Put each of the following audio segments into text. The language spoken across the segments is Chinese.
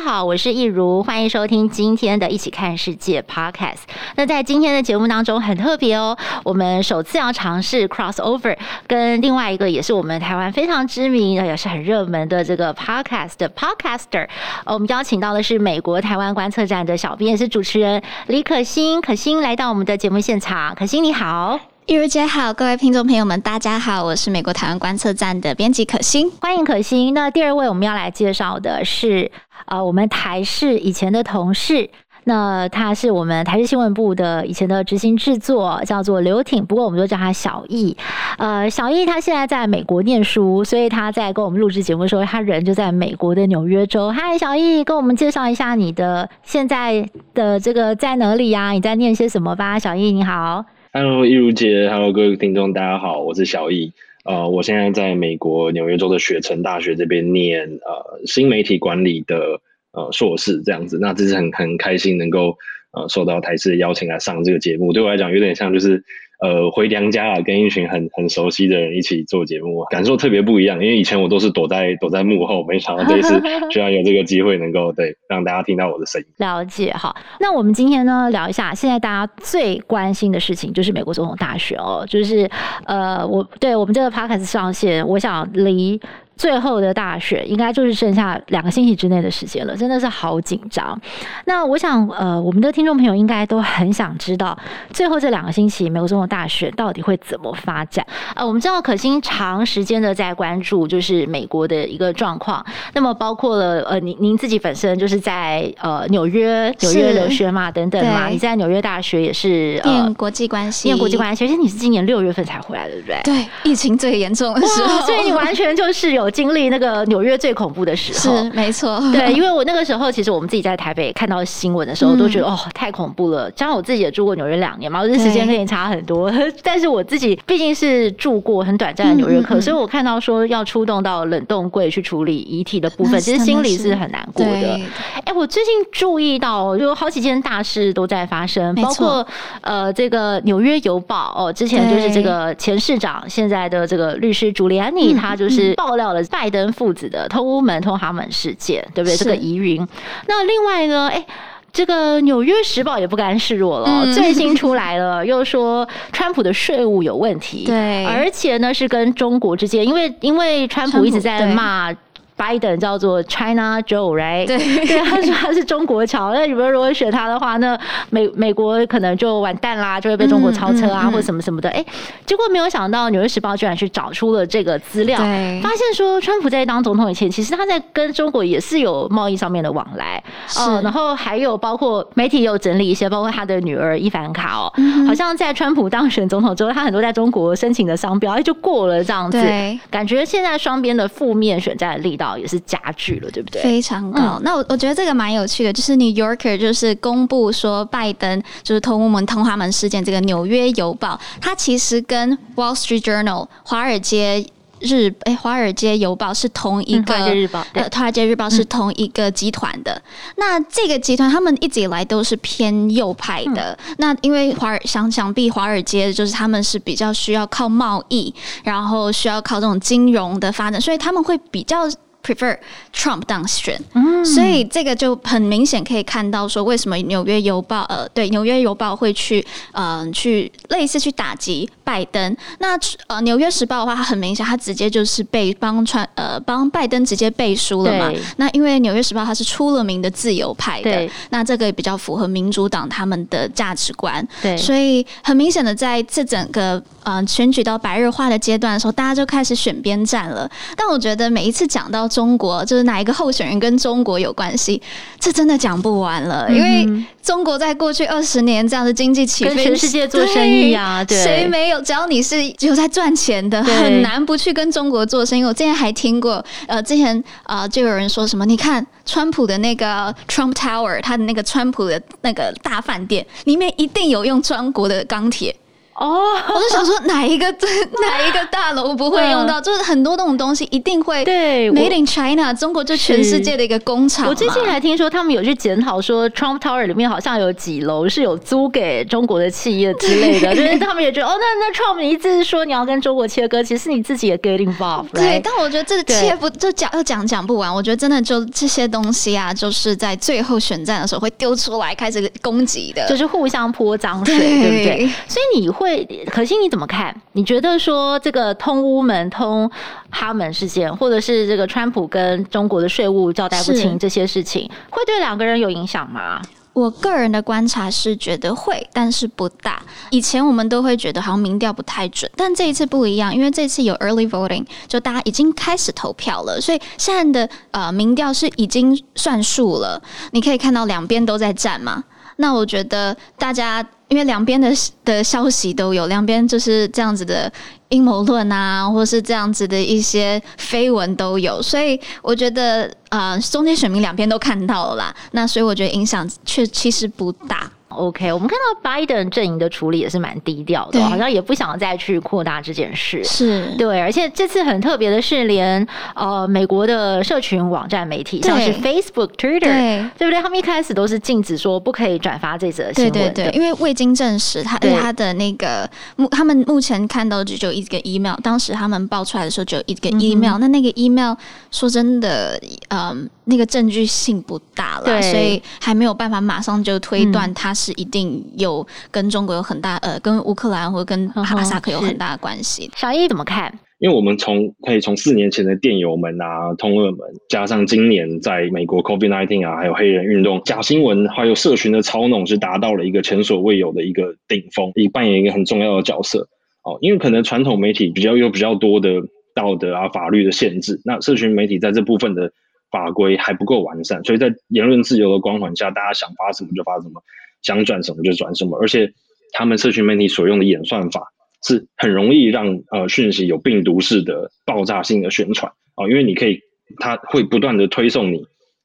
家好，我是易如，欢迎收听今天的《一起看世界》Podcast。那在今天的节目当中很特别哦，我们首次要尝试 crossover，跟另外一个也是我们台湾非常知名也是很热门的这个 Podcast 的 Podcaster。我们邀请到的是美国台湾观测站的小编，也是主持人李可欣，可欣来到我们的节目现场。可欣你好。益如姐好，各位听众朋友们，大家好，我是美国台湾观测站的编辑可欣，欢迎可欣。那第二位我们要来介绍的是，呃，我们台视以前的同事，那他是我们台视新闻部的以前的执行制作，叫做刘挺，不过我们都叫他小易。呃，小易他现在在美国念书，所以他在跟我们录制节目的时候，他人就在美国的纽约州。嗨，小易，跟我们介绍一下你的现在的这个在哪里呀？你在念些什么吧？小易你好。Hello，易如姐，Hello，各位听众，大家好，我是小易。呃，我现在在美国纽约州的雪城大学这边念呃新媒体管理的呃硕士，这样子。那这是很很开心能够呃受到台视的邀请来上这个节目，对我来讲有点像就是。呃，回娘家啊，跟一群很很熟悉的人一起做节目，感受特别不一样。因为以前我都是躲在躲在幕后，没想到这一次 居然有这个机会能够对让大家听到我的声音。了解，好，那我们今天呢聊一下，现在大家最关心的事情就是美国总统大选哦，就是呃，我对我们这个 podcast 上线，我想离。最后的大选应该就是剩下两个星期之内的时间了，真的是好紧张。那我想，呃，我们的听众朋友应该都很想知道，最后这两个星期美国总统大选到底会怎么发展？呃，我们知道可心长时间的在关注，就是美国的一个状况。那么包括了，呃，您您自己本身就是在呃纽约纽约留学嘛，等等嘛，你在纽约大学也是念国际关系，念国际关系，而且你是今年六月份才回来的，对不对？对，疫情最严重的时候，所以你完全就是有。经历那个纽约最恐怖的时候，是没错。对，因为我那个时候，其实我们自己在台北看到新闻的时候，都觉得、嗯、哦，太恐怖了。加上我自己也住过纽约两年嘛，我这时间跟你差很多。但是我自己毕竟是住过很短暂的纽约客、嗯嗯嗯，所以我看到说要出动到冷冻柜去处理遗体的部分，其实心里是很难过的。哎、欸，我最近注意到，有好几件大事都在发生，包括呃，这个纽约邮报哦，之前就是这个前市长，现在的这个律师朱利安尼，他就是爆料了。拜登父子的通乌门、通哈门事件，对不对？这个疑云。那另外呢？哎，这个《纽约时报》也不甘示弱了，嗯，最新出来了，又说川普的税务有问题。对，而且呢是跟中国之间，因为因为川普一直在骂。拜登叫做 China Joe，right？对，对，他说他是中国桥。那你们如果选他的话，那美美国可能就完蛋啦，就会被中国超车啊，嗯嗯、或者什么什么的。哎，结果没有想到，《纽约时报》居然去找出了这个资料，发现说，川普在当总统以前，其实他在跟中国也是有贸易上面的往来。是、呃，然后还有包括媒体有整理一些，包括他的女儿伊凡卡哦、嗯，好像在川普当选总统之后，他很多在中国申请的商标，哎，就过了这样子。对，感觉现在双边的负面选战的力道。也是加剧了，对不对？非常高。嗯、那我我觉得这个蛮有趣的，就是《New Yorker》就是公布说拜登就是通我们通华门事件，这个《纽约邮报》它其实跟《Wall Street Journal》华尔街日哎华尔街邮报是同一个，嗯、华尔街日报对，华尔街日报是同一个集团的。嗯、那这个集团他们一直以来都是偏右派的。嗯、那因为华尔想想必华尔街就是他们是比较需要靠贸易，然后需要靠这种金融的发展，所以他们会比较。Prefer Trump 当选，嗯，所以这个就很明显可以看到说，为什么纽约邮报呃，对纽约邮报会去嗯、呃、去类似去打击拜登。那呃纽约时报的话，它很明显，它直接就是被帮川呃帮拜登直接背书了嘛。那因为纽约时报它是出了名的自由派的，那这个也比较符合民主党他们的价值观。对，所以很明显的在这整个呃选举到白热化的阶段的时候，大家就开始选边站了。但我觉得每一次讲到中国，就是哪一个候选人跟中国有关系，这真的讲不完了。嗯、因为中国在过去二十年这样的经济起飞，跟全世界做生意啊，对，谁没有？只要你是有在赚钱的，很难不去跟中国做生意。我之前还听过，呃，之前啊、呃，就有人说什么，你看川普的那个 Trump Tower，他的那个川普的那个大饭店里面一定有用中国的钢铁。哦，我就想说 哪一个哪一个大楼不会用到？就是很多那种东西一定会对 Made in China，中国就全世界的一个工厂。我最近还听说他们有去检讨，说 Trump Tower 里面好像有几楼是有租给中国的企业之类的，就是他们也觉得哦，那那 Trump 你一直说你要跟中国切割，其实你自己也 get involved。对，但我觉得这个切不就讲要讲讲不完。我觉得真的就这些东西啊，就是在最后选战的时候会丢出来开始攻击的，就是互相泼脏水，对不对？所以你会。可心，你怎么看？你觉得说这个通乌门、通哈门事件，或者是这个川普跟中国的税务交代不清这些事情，会对两个人有影响吗？我个人的观察是觉得会，但是不大。以前我们都会觉得好像民调不太准，但这一次不一样，因为这次有 early voting，就大家已经开始投票了，所以现在的呃民调是已经算数了。你可以看到两边都在战嘛。那我觉得大家。因为两边的的消息都有，两边就是这样子的阴谋论啊，或是这样子的一些绯闻都有，所以我觉得呃，中间选民两边都看到了啦，那所以我觉得影响却其实不大。OK，我们看到拜登阵营的处理也是蛮低调的，好像也不想再去扩大这件事。是对，而且这次很特别的是连，连呃美国的社群网站媒体，像是 Facebook、Twitter，对，对不对？他们一开始都是禁止说不可以转发这则新闻。对对对，因为未经证实，他对他的那个目，他们目前看到只有一个 email，当时他们爆出来的时候只有一个 email，嗯、那那个 email 说真的，嗯。那个证据性不大了，所以还没有办法马上就推断他是一定有跟中国有很大、嗯、呃，跟乌克兰或跟哈萨克有很大的关系。小易怎么看？因为我们从可以从四年前的电邮门啊、通俄门，加上今年在美国 COVID-19 啊，还有黑人运动、假新闻，还有社群的操弄，是达到了一个前所未有的一个顶峰，也扮演一个很重要的角色。哦，因为可能传统媒体比较有比较多的道德啊、法律的限制，那社群媒体在这部分的。法规还不够完善，所以在言论自由的光环下，大家想发什么就发什么，想转什么就转什么。而且，他们社群媒体所用的演算法是很容易让呃讯息有病毒式的爆炸性的宣传啊，因为你可以，他会不断的推送你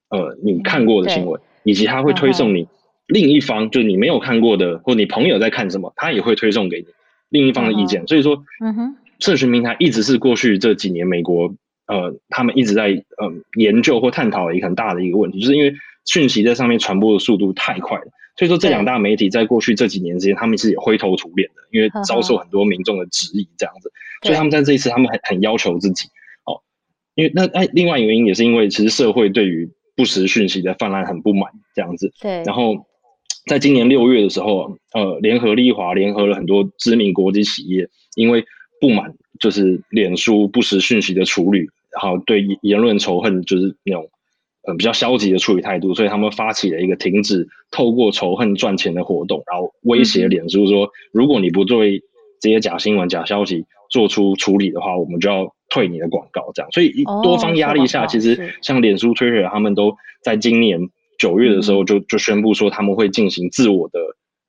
呃你看过的新闻，以及他会推送你另一方就是你没有看过的，或你朋友在看什么，他也会推送给你另一方的意见。所以说，嗯哼，社群平台一直是过去这几年美国。呃，他们一直在呃研究或探讨一个很大的一个问题，就是因为讯息在上面传播的速度太快了，所以说这两大媒体在过去这几年之间，他们是也灰头土脸的，因为遭受很多民众的质疑这样子，所以他们在这一次他们很很要求自己哦，因为那哎另外一个原因也是因为其实社会对于不实讯息的泛滥很不满这样子，对，然后在今年六月的时候，呃，联合利华联合了很多知名国际企业，因为不满就是脸书不实讯息的处理。然后对言论仇恨就是那种呃比较消极的处理态度，所以他们发起了一个停止透过仇恨赚钱的活动，然后威胁脸书说，如果你不对这些假新闻、假消息做出处理的话，我们就要退你的广告。这样，所以多方压力下，其实像脸书、Twitter 他们都在今年九月的时候就就宣布说他们会进行自我的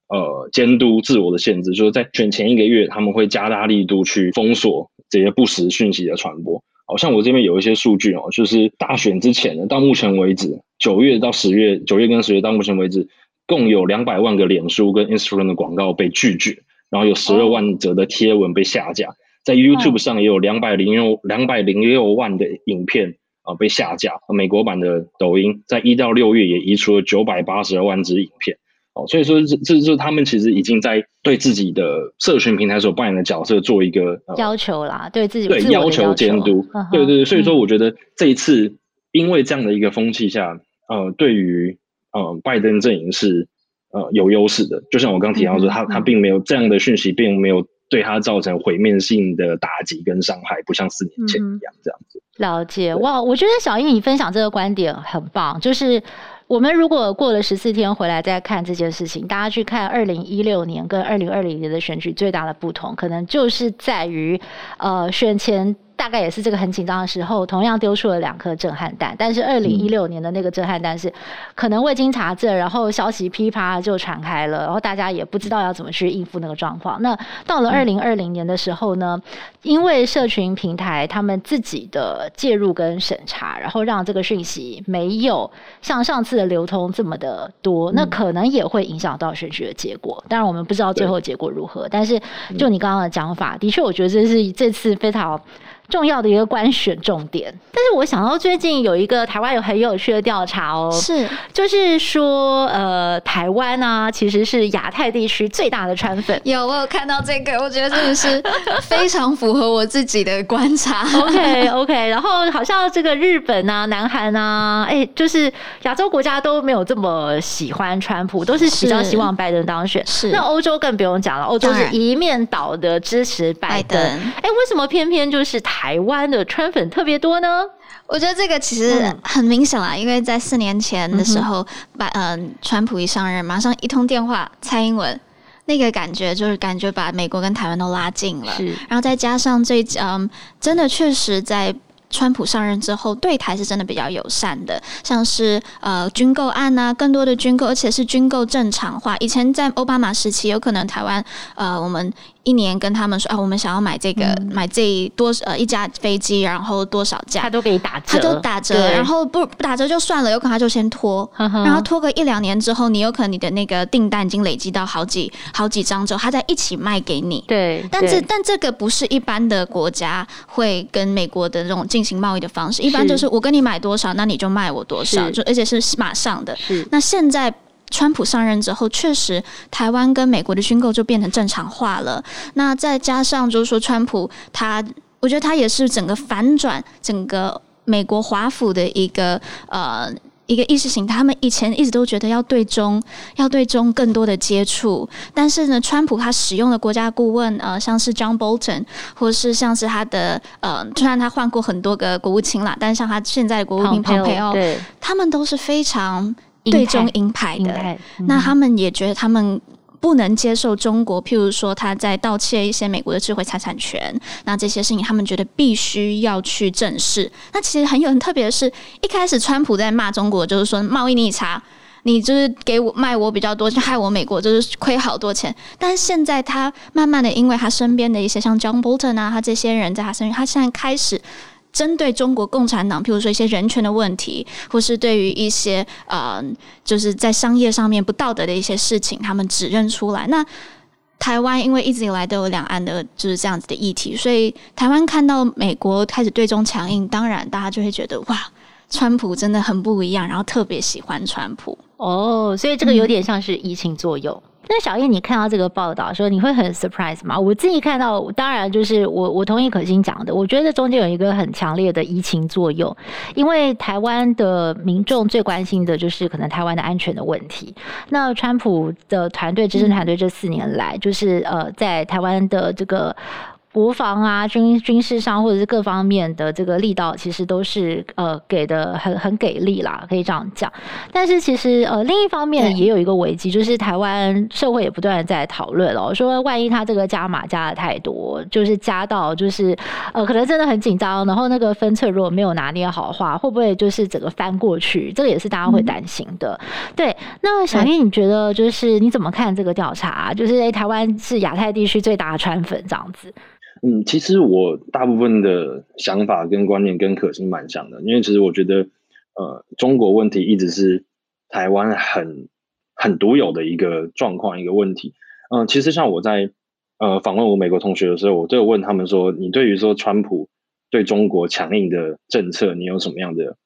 呃监督、自我的限制，就是在选前一个月，他们会加大力度去封锁这些不实讯息的传播。好像我这边有一些数据哦，就是大选之前呢，到目前为止，九月到十月，九月跟十月到目前为止，共有两百万个脸书跟 Instagram 的广告被拒绝，然后有十二万则的贴文被下架，在 YouTube 上也有两百零六两百零六万的影片啊被下架，美国版的抖音在一到六月也移除了九百八十二万支影片。哦，所以说这这这他们其实已经在对自己的社群平台所扮演的角色做一个、呃、要求啦，对自己对要求监督，对对，所以说我觉得这一次因为这样的一个风气下，呃，对于呃拜登阵营是呃有优势的，就像我刚提到说，他他并没有这样的讯息，并没有对他造成毁灭性的打击跟伤害，不像四年前一样这样子。了解哇，我觉得小英你分享这个观点很棒，就是。我们如果过了十四天回来再看这件事情，大家去看二零一六年跟二零二零年的选举最大的不同，可能就是在于，呃，选前大概也是这个很紧张的时候，同样丢出了两颗震撼弹。但是二零一六年的那个震撼弹是可能未经查证，然后消息噼啪就传开了，然后大家也不知道要怎么去应付那个状况。那到了二零二零年的时候呢，因为社群平台他们自己的介入跟审查，然后让这个讯息没有像上次的流通这么的多，那可能也会影响到选举的结果。当然我们不知道最后结果如何，但是就你刚刚的讲法，的确我觉得这是这次非常。重要的一个官选重点，但是我想到最近有一个台湾有很有趣的调查哦，是，就是说，呃，台湾啊，其实是亚太地区最大的川粉。有，我有看到这个，我觉得真的是非常符合我自己的观察。OK OK，然后好像这个日本啊、南韩啊，哎、欸，就是亚洲国家都没有这么喜欢川普，都是比较希望拜登当选。是，那欧洲更不用讲了，欧洲是一面倒的支持拜登。哎、欸，为什么偏偏就是他？台湾的川粉特别多呢？我觉得这个其实很明显啦，因为在四年前的时候，把、嗯、呃川普一上任，马上一通电话，蔡英文那个感觉就是感觉把美国跟台湾都拉近了，然后再加上这嗯，真的确实在。川普上任之后，对台是真的比较友善的，像是呃军购案啊，更多的军购，而且是军购正常化。以前在奥巴马时期，有可能台湾呃我们一年跟他们说啊，我们想要买这个、嗯、买这多呃一架飞机，然后多少架，他都给你打折，他都打折，然后不不打折就算了，有可能他就先拖，呵呵然后拖个一两年之后，你有可能你的那个订单已经累积到好几好几张之后，他再一起卖给你。对，但这但这个不是一般的国家会跟美国的这种。进行贸易的方式，一般就是我跟你买多少，那你就卖我多少，就而且是马上的。是。那现在川普上任之后，确实台湾跟美国的军购就变成正常化了。那再加上就是说，川普他，我觉得他也是整个反转整个美国华府的一个呃。一个意识形态，他们以前一直都觉得要对中，要对中更多的接触，但是呢，川普他使用的国家顾问，呃，像是 John Bolton，或是像是他的，呃，虽然他换过很多个国务卿啦，但是像他现在的国务卿蓬佩奥，对，他们都是非常对中鹰派的，嗯，那他们也觉得他们。不能接受中国，譬如说他在盗窃一些美国的智慧财产权，那这些事情他们觉得必须要去正视。那其实很有很特别的是，一开始川普在骂中国，就是说贸易逆差，你就是给我卖我比较多，就害我美国就是亏好多钱。但是现在他慢慢的，因为他身边的一些像 John Bolton 啊，他这些人在他身边，他现在开始。针对中国共产党，譬如说一些人权的问题，或是对于一些呃，就是在商业上面不道德的一些事情，他们指认出来。那台湾因为一直以来都有两岸的就是这样子的议题，所以台湾看到美国开始对中强硬，当然大家就会觉得哇，川普真的很不一样，然后特别喜欢川普哦，所以这个有点像是移情作用。那小燕，你看到这个报道说你会很 surprise 吗？我自己看到，当然就是我我同意可心讲的，我觉得中间有一个很强烈的移情作用，因为台湾的民众最关心的就是可能台湾的安全的问题。那川普的团队执政团队这四年来，就是呃在台湾的这个。国防啊，军军事上或者是各方面的这个力道，其实都是呃给的很很给力啦，可以这样讲。但是其实呃另一方面也有一个危机，就是台湾社会也不断的在讨论哦，说万一他这个加码加的太多，就是加到就是呃可能真的很紧张，然后那个分寸如果没有拿捏好的话，会不会就是整个翻过去？这个也是大家会担心的。嗯、对，那小叶你觉得就是你怎么看这个调查、啊？就是诶台湾是亚太地区最大的川粉这样子。嗯，其实我大部分的想法跟观念跟可心蛮像的，因为其实我觉得，呃，中国问题一直是台湾很很独有的一个状况，一个问题。嗯、其实像我在呃访问我美国同学的时候，我都有问他们说，你对于说川普对中国强硬的政策，你有什么样的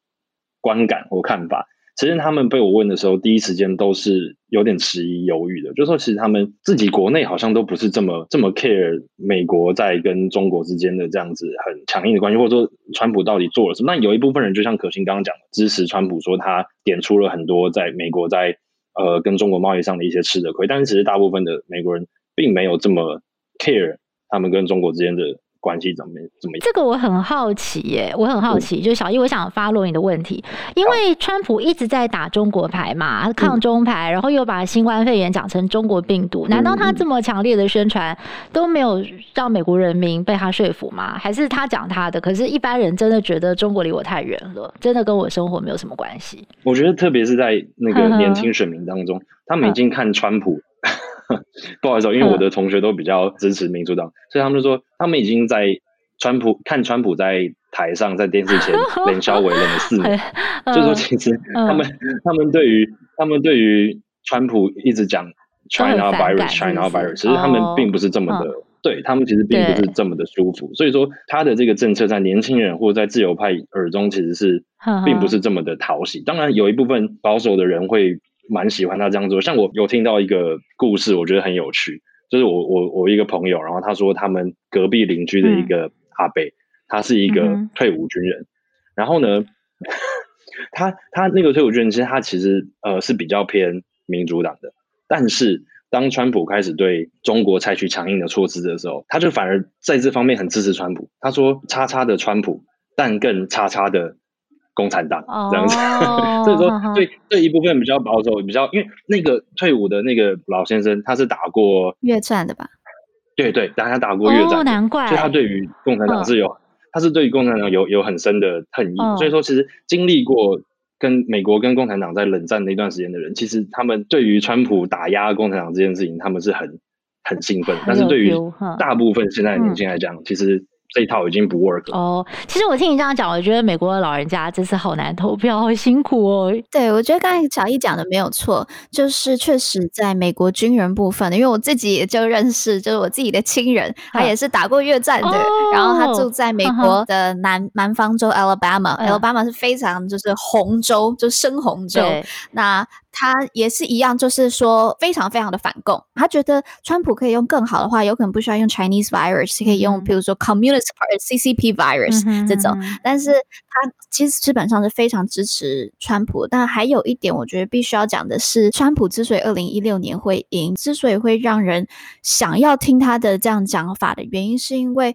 观感或看法？其实他们被我问的时候，第一时间都是有点迟疑犹豫的，就说其实他们自己国内好像都不是这么这么 care 美国在跟中国之间的这样子很强硬的关系，或者说川普到底做了什么。那有一部分人就像可心刚刚讲的，支持川普，说他点出了很多在美国在呃跟中国贸易上的一些吃的亏，但是其实大部分的美国人并没有这么 care 他们跟中国之间的关系怎么怎么样？这个我很好奇耶，我很好奇，嗯、就小易，我想 follow 你的问题，因为川普一直在打中国牌嘛，抗中牌，然后又把新冠肺炎讲成中国病毒，难道他这么强烈的宣传都没有让美国人民被他说服吗？还是他讲他的，可是一般人真的觉得中国离我太远了，真的跟我生活没有什么关系？我觉得特别是在那个年轻选民当中，他们已经看川普。不好意思，因为我的同学都比较支持民主党，所以他们就说他们已经在川普看川普在台上在电视前连消围了四 年，就说其实他们他们对于他们对于川普一直讲 China virus China virus，其实他们并不是这么的，对他们其实并不是这么的舒服，所以说他的这个政策在年轻人或者在自由派耳中其实是并不是这么的讨喜。当然有一部分保守的人会。蛮喜欢他这样做，像我有听到一个故事，我觉得很有趣，就是我我我一个朋友，然后他说他们隔壁邻居的一个阿伯，嗯、他是一个退伍军人，嗯、然后呢，他他那个退伍军人其实他其实呃是比较偏民主党的，但是当川普开始对中国采取强硬的措施的时候，他就反而在这方面很支持川普，他说叉叉的川普，但更叉叉的。共产党这样子，所以说对这一部分比较保守，比较因为那个退伍的那个老先生，他是打过越战的吧？对对，但他打过越战，难怪，所以他对于共产党是有，他是对于共产党有有很深的恨意。所以说，其实经历过跟美国跟共产党在冷战那段时间的人，其实他们对于川普打压共产党这件事情，他们是很很兴奋。但是对于大部分现在的年轻人来讲，其实。这一套已经不 work 了哦。其实我听你这样讲，我觉得美国的老人家真是好难投票，好辛苦哦。对，我觉得刚才小易讲的没有错，就是确实在美国军人部分，因为我自己也就认识，就是我自己的亲人，他也是打过越战的，哦、然后他住在美国的南、哦、南方州 Alabama，Alabama、嗯、是非常就是红州，就深红州。那他也是一样，就是说非常非常的反共。他觉得川普可以用更好的话，有可能不需要用 Chinese virus，可以用比如说 Communist CCP virus 这种。但是他其实基本上是非常支持川普。但还有一点，我觉得必须要讲的是，川普之所以二零一六年会赢，之所以会让人想要听他的这样讲法的原因，是因为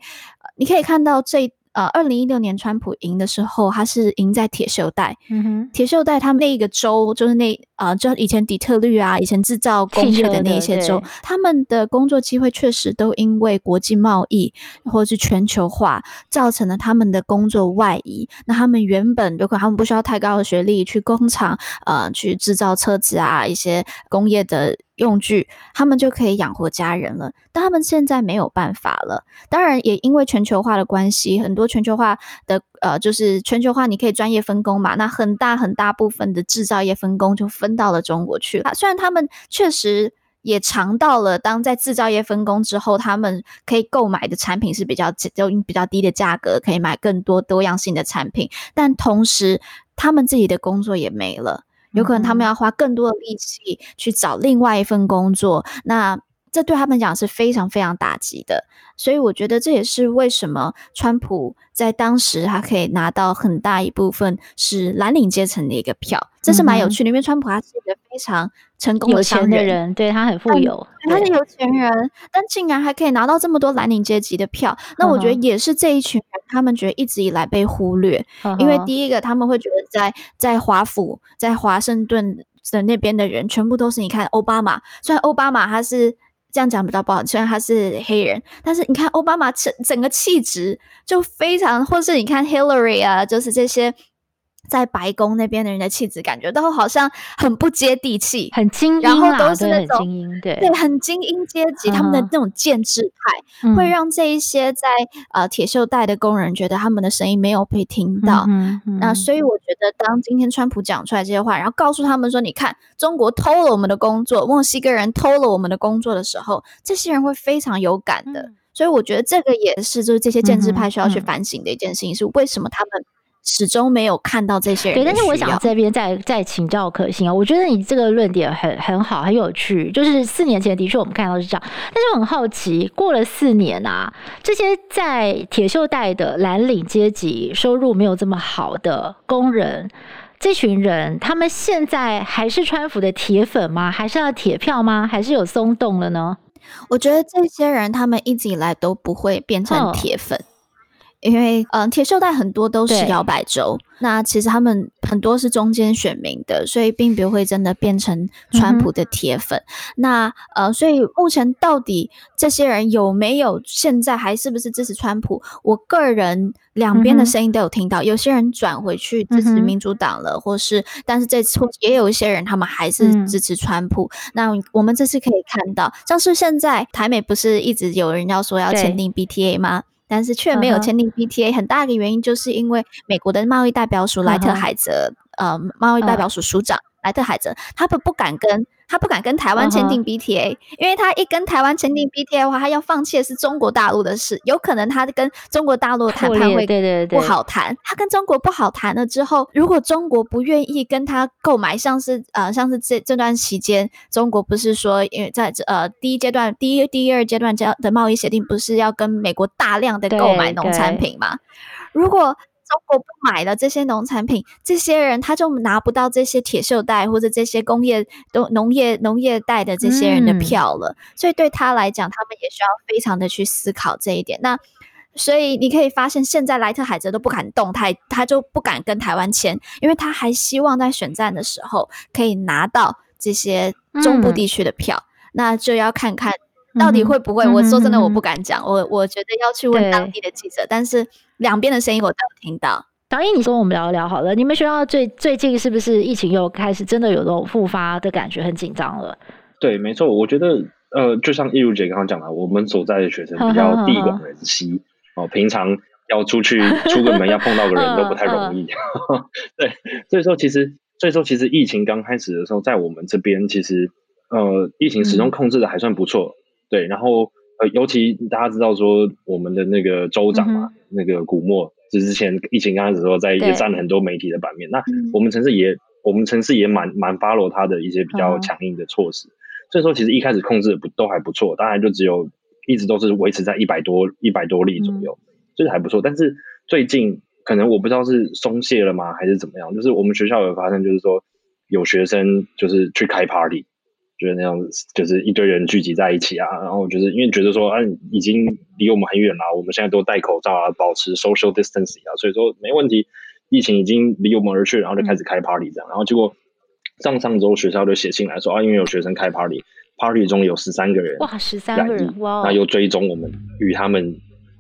你可以看到这。呃，二零一六年川普赢的时候，他是赢在铁锈带。嗯哼，铁锈带他们那一个州，就是那呃，就以前底特律啊，以前制造工业的那些州，他们的工作机会确实都因为国际贸易或者是全球化，造成了他们的工作外移。那他们原本有可能他们不需要太高的学历去工厂，呃，去制造车子啊，一些工业的。用具，他们就可以养活家人了。但他们现在没有办法了。当然，也因为全球化的关系，很多全球化的呃，就是全球化，你可以专业分工嘛。那很大很大部分的制造业分工就分到了中国去了。虽然他们确实也尝到了，当在制造业分工之后，他们可以购买的产品是比较就比较低的价格，可以买更多多样性的产品。但同时，他们自己的工作也没了。有可能他们要花更多的力气去找另外一份工作，那这对他们讲是非常非常打击的。所以我觉得这也是为什么川普在当时他可以拿到很大一部分是蓝领阶层的一个票，这是蛮有趣的。因为川普他是一个非常成功的商人，有钱的人，对，他很富有，他是有钱人，但竟然还可以拿到这么多蓝领阶级的票，那我觉得也是这一群人他们觉得一直以来被忽略，因为第一个他们会觉得在在华府在华盛顿的那边的人全部都是你看奥巴马，虽然奥巴马他是。这样讲比较不好，虽然他是黑人，但是你看奥巴马整整个气质就非常，或是你看 Hillary 啊，就是这些。在白宫那边的人的气质，感觉都好像很不接地气，很精英，然后都是那种精英，对对，很精英阶级，他们的那种建制派，会让这一些在呃铁锈带的工人觉得他们的声音没有被听到。那所以我觉得，当今天川普讲出来这些话，然后告诉他们说：“你看，中国偷了我们的工作，墨西哥人偷了我们的工作的时候，这些人会非常有感的。”所以我觉得这个也是，就是这些建制派需要去反省的一件事情，是为什么他们。始终没有看到这些人。对，但是我想这边再再请教可心啊，我觉得你这个论点很很好，很有趣。就是四年前的确我们看到是这样，但是我很好奇，过了四年啊，这些在铁锈带的蓝领阶级、收入没有这么好的工人，这群人，他们现在还是川普的铁粉吗？还是要铁票吗？还是有松动了呢？我觉得这些人他们一直以来都不会变成铁粉。哦因为嗯，铁锈带很多都是摇摆州，那其实他们很多是中间选民的，所以并不会真的变成川普的铁粉。嗯、那呃，所以目前到底这些人有没有现在还是不是支持川普？我个人两边的声音都有听到，嗯、有些人转回去支持民主党了，嗯、或是但是这次也有一些人他们还是支持川普。嗯、那我们这次可以看到，像是现在台美不是一直有人要说要签订 BTA 吗？但是却没有签订 PTA，很大一个原因就是因为美国的贸易代表署莱特海泽，呃，贸易代表署署长莱特海泽，他们不敢跟。他不敢跟台湾签订 BTA，、uh huh. 因为他一跟台湾签订 BTA 的话，他要放弃的是中国大陆的事，有可能他跟中国大陆谈判会不好谈。他跟中国不好谈了之后，如果中国不愿意跟他购买，像是呃像是这这段期间，中国不是说因为在呃第一阶段、第一、第二阶段这样的贸易协定，不是要跟美国大量的购买农产品吗？如果中国不买了这些农产品，这些人他就拿不到这些铁锈带或者这些工业都农业农业带的这些人的票了，嗯、所以对他来讲，他们也需要非常的去思考这一点。那所以你可以发现，现在莱特海泽都不敢动态，他就不敢跟台湾签，因为他还希望在选战的时候可以拿到这些中部地区的票。嗯、那就要看看到底会不会。嗯、我说真的，我不敢讲，我我觉得要去问当地的记者，但是。两边的声音我都有听到。导演，你跟我们聊一聊好了。你们学校最最近是不是疫情又开始真的有这种复发的感觉，很紧张了？对，没错。我觉得，呃，就像易如姐刚刚讲的，我们所在的学生比较地广人稀哦，平常要出去出个门要碰到个人都不太容易。对，所以说其实，所以说其实疫情刚开始的时候，在我们这边其实，呃，疫情始终控制的还算不错。嗯、对，然后。呃，尤其大家知道说，我们的那个州长嘛，嗯、那个古默，就之前疫情刚开始的时候，在也占了很多媒体的版面。那我们城市也，我们城市也蛮蛮 follow 他的一些比较强硬的措施。嗯、所以说，其实一开始控制的不都还不错，当然就只有一直都是维持在一百多一百多例左右，就是还不错。但是最近可能我不知道是松懈了吗，还是怎么样，就是我们学校有发生，就是说有学生就是去开 party。觉得那样子就是一堆人聚集在一起啊，然后就是因为觉得说啊，已经离我们很远了，我们现在都戴口罩啊，保持 social distancing 啊，所以说没问题，疫情已经离我们而去，然后就开始开 party 这样，然后结果上上周学校就写信来说啊，因为有学生开 party，party 中有十三个人，哇，十三个人，哇，那又追踪我们与他们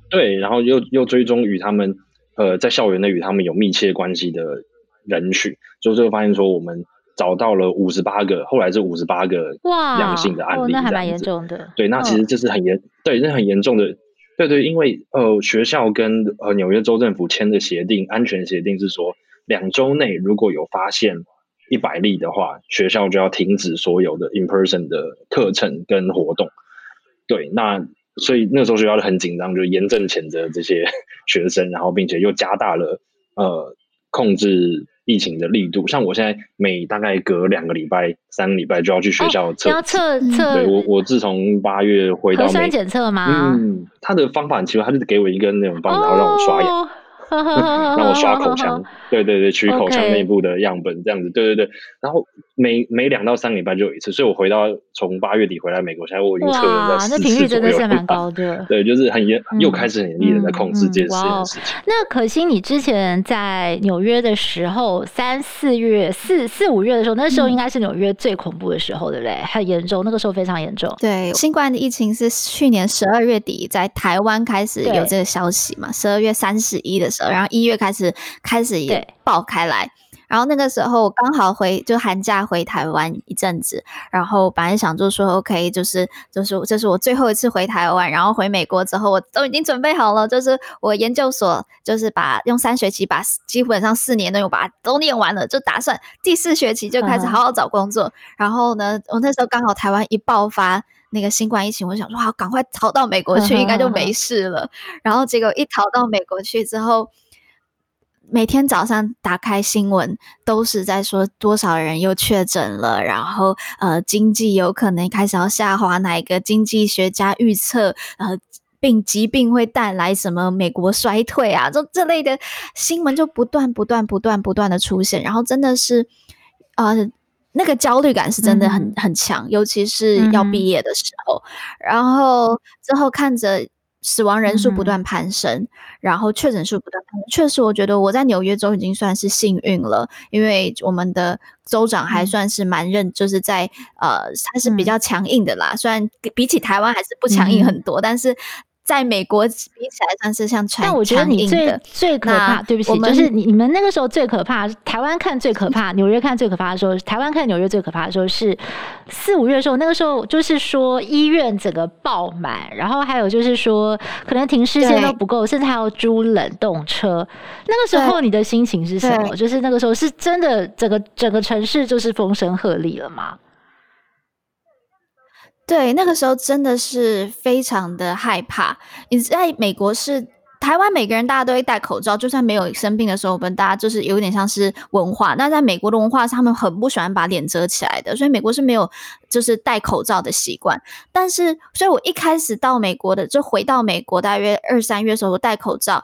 对，然后又又追踪与他们呃在校园内与他们有密切关系的人群，就最后发现说我们。找到了五十八个，后来是五十八个阳性的案例，哇，哦，那还蛮严重的。对，那其实这是很严，哦，对，这是很严重的。对对，因为呃，学校跟呃纽约州政府签的协定，安全协定是说，两周内如果有发现一百例的话，学校就要停止所有的 in person 的课程跟活动。对，那所以那时候学校就很紧张，就严正谴责这些 学生，然后并且又加大了呃控制。疫情的力度，像我现在每大概隔两个礼拜、三个礼拜就要去学校测，要测测。对，我我自从八月回到美国，核酸检测吗？嗯，他的方法其实他就是给我一根那种棒子，然后让我刷牙。哦让我刷口腔，对对对，取口腔内部的样本这样子，对对对。然后每每两到三个礼拜就有一次，所以我回到从八月底回来美国，现在我已经测了在四次左右。哇，那频率真的是蛮高的。对，就是很严，又开始很严厉的在控制这件事情。那可欣，你之前在纽约的时候，三四月、四四五月的时候，那时候应该是纽约最恐怖的时候，对不对？很严重，那个时候非常严重。对，新冠的疫情是去年十二月底在台湾开始有这个消息嘛？十二月三十一的时候。然后一月开始开始也爆开来，然后那个时候我刚好回就寒假回台湾一阵子，然后本来想就说 OK，就是就是这是我最后一次回台湾，然后回美国之后我都已经准备好了，就是我研究所就是把用三学期把基本上四年内容把都念完了，就打算第四学期就开始好好找工作。嗯、然后呢，我那时候刚好台湾一爆发。那个新冠疫情，我想说好，赶快逃到美国去，应该就没事了。然后结果一逃到美国去之后，每天早上打开新闻都是在说多少人又确诊了，然后呃经济有可能开始要下滑，哪一个经济学家预测呃病疾病会带来什么美国衰退啊，就这类的新闻就不断不断不断不断的出现，然后真的是呃。那个焦虑感是真的很、嗯、很强，尤其是要毕业的时候，嗯、然后之后看着。死亡人数不断攀升，嗯、然后确诊数不断攀升。确实，我觉得我在纽约州已经算是幸运了，因为我们的州长还算是蛮认，嗯、就是在呃，他是比较强硬的啦。嗯、虽然比起台湾还是不强硬很多，嗯、但是。在美国比起来算是像传，但我觉得你最最可怕，对不起，就是你你们那个时候最可怕，台湾看最可怕，纽约看最可怕的时候，台湾看纽约最可怕的时候是四五月的时候，那个时候就是说医院整个爆满，然后还有就是说可能停尸间都不够，甚至还要租冷冻车。那个时候你的心情是什么？就是那个时候是真的整个整个城市就是风声鹤唳了吗？对，那个时候真的是非常的害怕。你在美国是台湾，每个人大家都会戴口罩，就算没有生病的时候，我们大家就是有点像是文化。那在美国的文化他们很不喜欢把脸遮起来的，所以美国是没有就是戴口罩的习惯。但是，所以我一开始到美国的，就回到美国大约二三月的时候，戴口罩。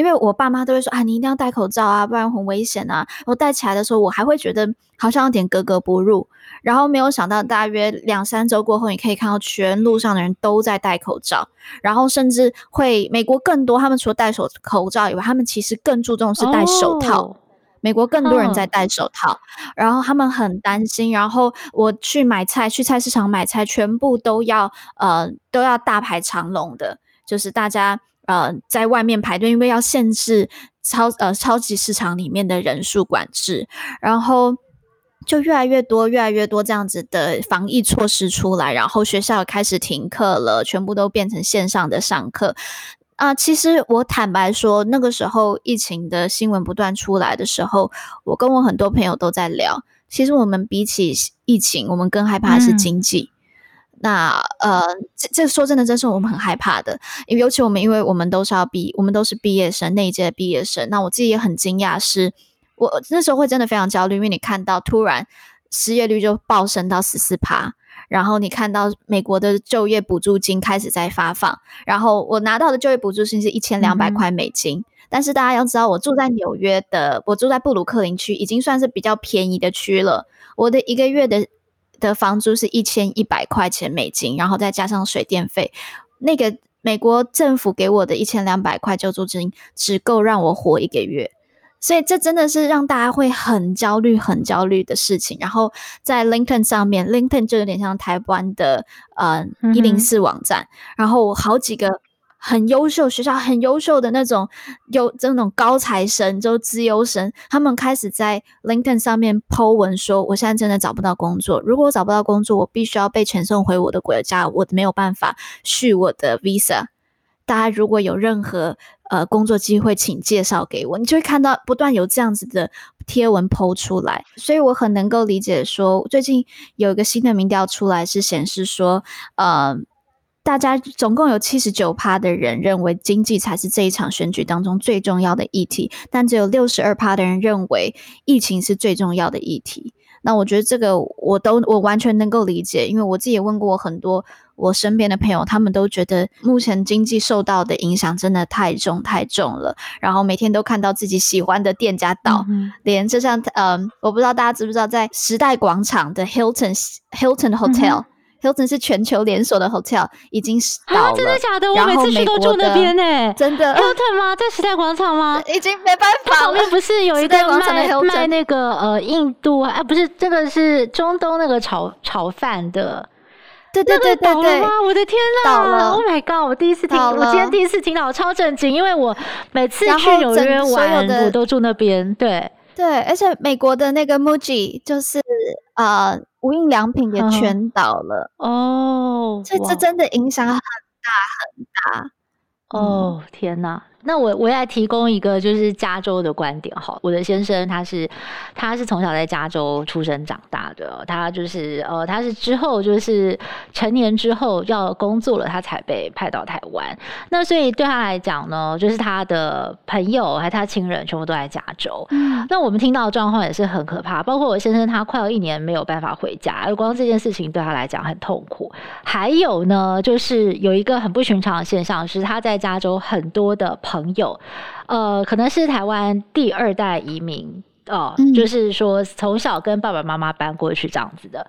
因为我爸妈都会说啊，你一定要戴口罩啊，不然很危险啊。我戴起来的时候，我还会觉得好像有点格格不入。然后没有想到，大约两三周过后，你可以看到全路上的人都在戴口罩，然后甚至会美国更多，他们除了戴手口罩以外，他们其实更注重是戴手套。Oh. 美国更多人在戴手套，然后他们很担心。然后我去买菜，去菜市场买菜，全部都要呃都要大排长龙的，就是大家。呃，在外面排队，因为要限制超呃超级市场里面的人数管制，然后就越来越多、越来越多这样子的防疫措施出来，然后学校开始停课了，全部都变成线上的上课。啊、呃，其实我坦白说，那个时候疫情的新闻不断出来的时候，我跟我很多朋友都在聊，其实我们比起疫情，我们更害怕的是经济。嗯那呃，这这说真的，真是我们很害怕的，因为尤其我们，因为我们都是要毕，我们都是毕业生，那一届的毕业生。那我自己也很惊讶，是我那时候会真的非常焦虑，因为你看到突然失业率就暴升到十四趴，然后你看到美国的就业补助金开始在发放，然后我拿到的就业补助金是一千两百块美金，嗯、但是大家要知道，我住在纽约的，我住在布鲁克林区，已经算是比较便宜的区了，我的一个月的。的房租是一千一百块钱美金，然后再加上水电费，那个美国政府给我的一千两百块救助金只够让我活一个月，所以这真的是让大家会很焦虑、很焦虑的事情。然后在 LinkedIn 上面，LinkedIn 就有点像台湾的呃一零四网站，然后我好几个。很优秀，学校很优秀的那种，有这种高材生，就资优生，他们开始在 LinkedIn 上面 po 文说：“我现在真的找不到工作，如果我找不到工作，我必须要被遣送回我的国家，我没有办法续我的 visa。大家如果有任何呃工作机会，请介绍给我。”你就会看到不断有这样子的贴文 po 出来，所以我很能够理解说，最近有一个新的民调出来，是显示说，呃。大家总共有七十九趴的人认为经济才是这一场选举当中最重要的议题，但只有六十二趴的人认为疫情是最重要的议题。那我觉得这个我都我完全能够理解，因为我自己也问过我很多我身边的朋友，他们都觉得目前经济受到的影响真的太重太重了。然后每天都看到自己喜欢的店家倒，连就像呃，我不知道大家知不知道，在时代广场的 Hilton Hilton Hotel。嗯 Hilton 是全球连锁的 hotel，已经倒了。啊，真的假的？我每次去都住那边呢。真的？Hilton 吗？在时代广场吗？已经没办法了。旁边不是有一个卖卖那个呃印度啊？不是，这个是中东那个炒炒饭的。对对对对对。我的天呐，！Oh my god！我第一次听，我今天第一次听到，我超震惊，因为我每次去纽约玩，我都住那边。对对，而且美国的那个 Muji 就是呃。无印良品也全倒了哦，这这真的影响很大很大哦！天哪！那我我也提供一个就是加州的观点哈，我的先生他是他是从小在加州出生长大的，他就是呃他是之后就是成年之后要工作了，他才被派到台湾。那所以对他来讲呢，就是他的朋友还有他亲人全部都在加州。嗯，那我们听到的状况也是很可怕，包括我先生他快要一年没有办法回家，而光这件事情对他来讲很痛苦。还有呢，就是有一个很不寻常的现象是他在加州很多的。朋友，呃，可能是台湾第二代移民，哦，就是说从小跟爸爸妈妈搬过去这样子的。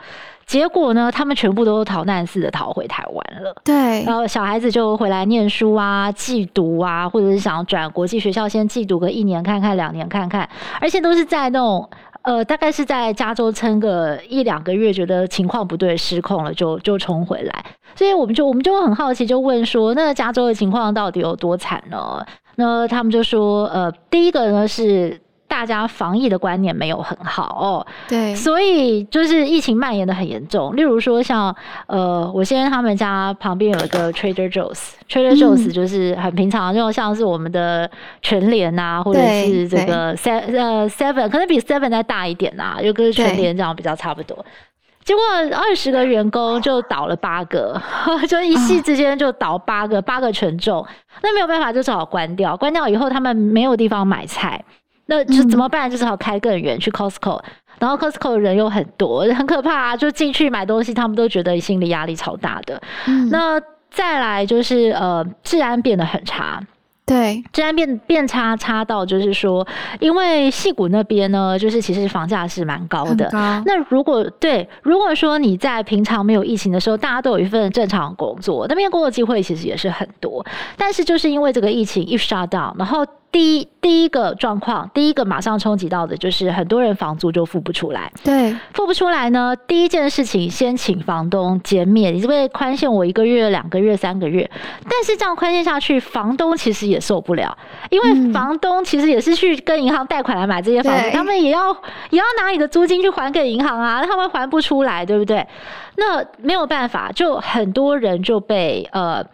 结果呢，他们全部都逃难似的逃回台湾了。对，然后小孩子就回来念书啊、寄读啊，或者是想转国际学校，先寄读个一年看看、两年看看，而且都是在那种呃，大概是在加州撑个一两个月，觉得情况不对、失控了，就就冲回来。所以我们就我们就很好奇，就问说，那加州的情况到底有多惨呢？那他们就说，呃，第一个呢是。大家防疫的观念没有很好哦，对，所以就是疫情蔓延的很严重。例如说像呃，我先生他们家旁边有一个 Trader Joe's，Trader Joe's 就是很平常，就像是我们的全联啊，或者是这个 seven 呃 seven，可能比 seven 再大一点啊，就跟全联这样比较差不多。结果二十个员工就倒了八个，就一夕之间就倒八个，八个全中，那没有办法，就只好关掉。关掉以后，他们没有地方买菜。那就怎么办？就只好开更远去 Costco，然后 Costco 人又很多，很可怕啊。就进去买东西，他们都觉得心理压力超大的。那再来就是呃，治安变得很差。对，治安变变差差到就是说，因为戏谷那边呢，就是其实房价是蛮高的。高那如果对，如果说你在平常没有疫情的时候，大家都有一份正常工作，那边工作机会其实也是很多。但是就是因为这个疫情一 shut down，然后。第一第一个状况，第一个马上冲击到的就是很多人房租就付不出来。对，付不出来呢，第一件事情先请房东减免，你这边宽限我一个月、两个月、三个月？但是这样宽限下去，房东其实也受不了，因为房东其实也是去跟银行贷款来买这些房子，他们也要也要拿你的租金去还给银行啊，他们还不出来，对不对？那没有办法，就很多人就被呃。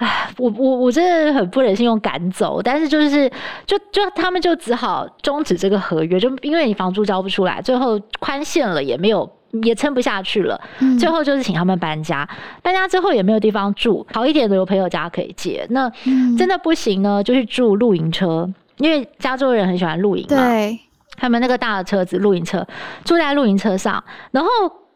唉，我我我真的很不忍心用赶走，但是就是就就他们就只好终止这个合约，就因为你房租交不出来，最后宽限了也没有也撑不下去了，嗯，最后就是请他们搬家，搬家之后也没有地方住，好一点的有朋友家可以借，那真的不行呢，就去住露营车，因为加州人很喜欢露营嘛，对，他们那个大的车子露营车，住在露营车上，然后。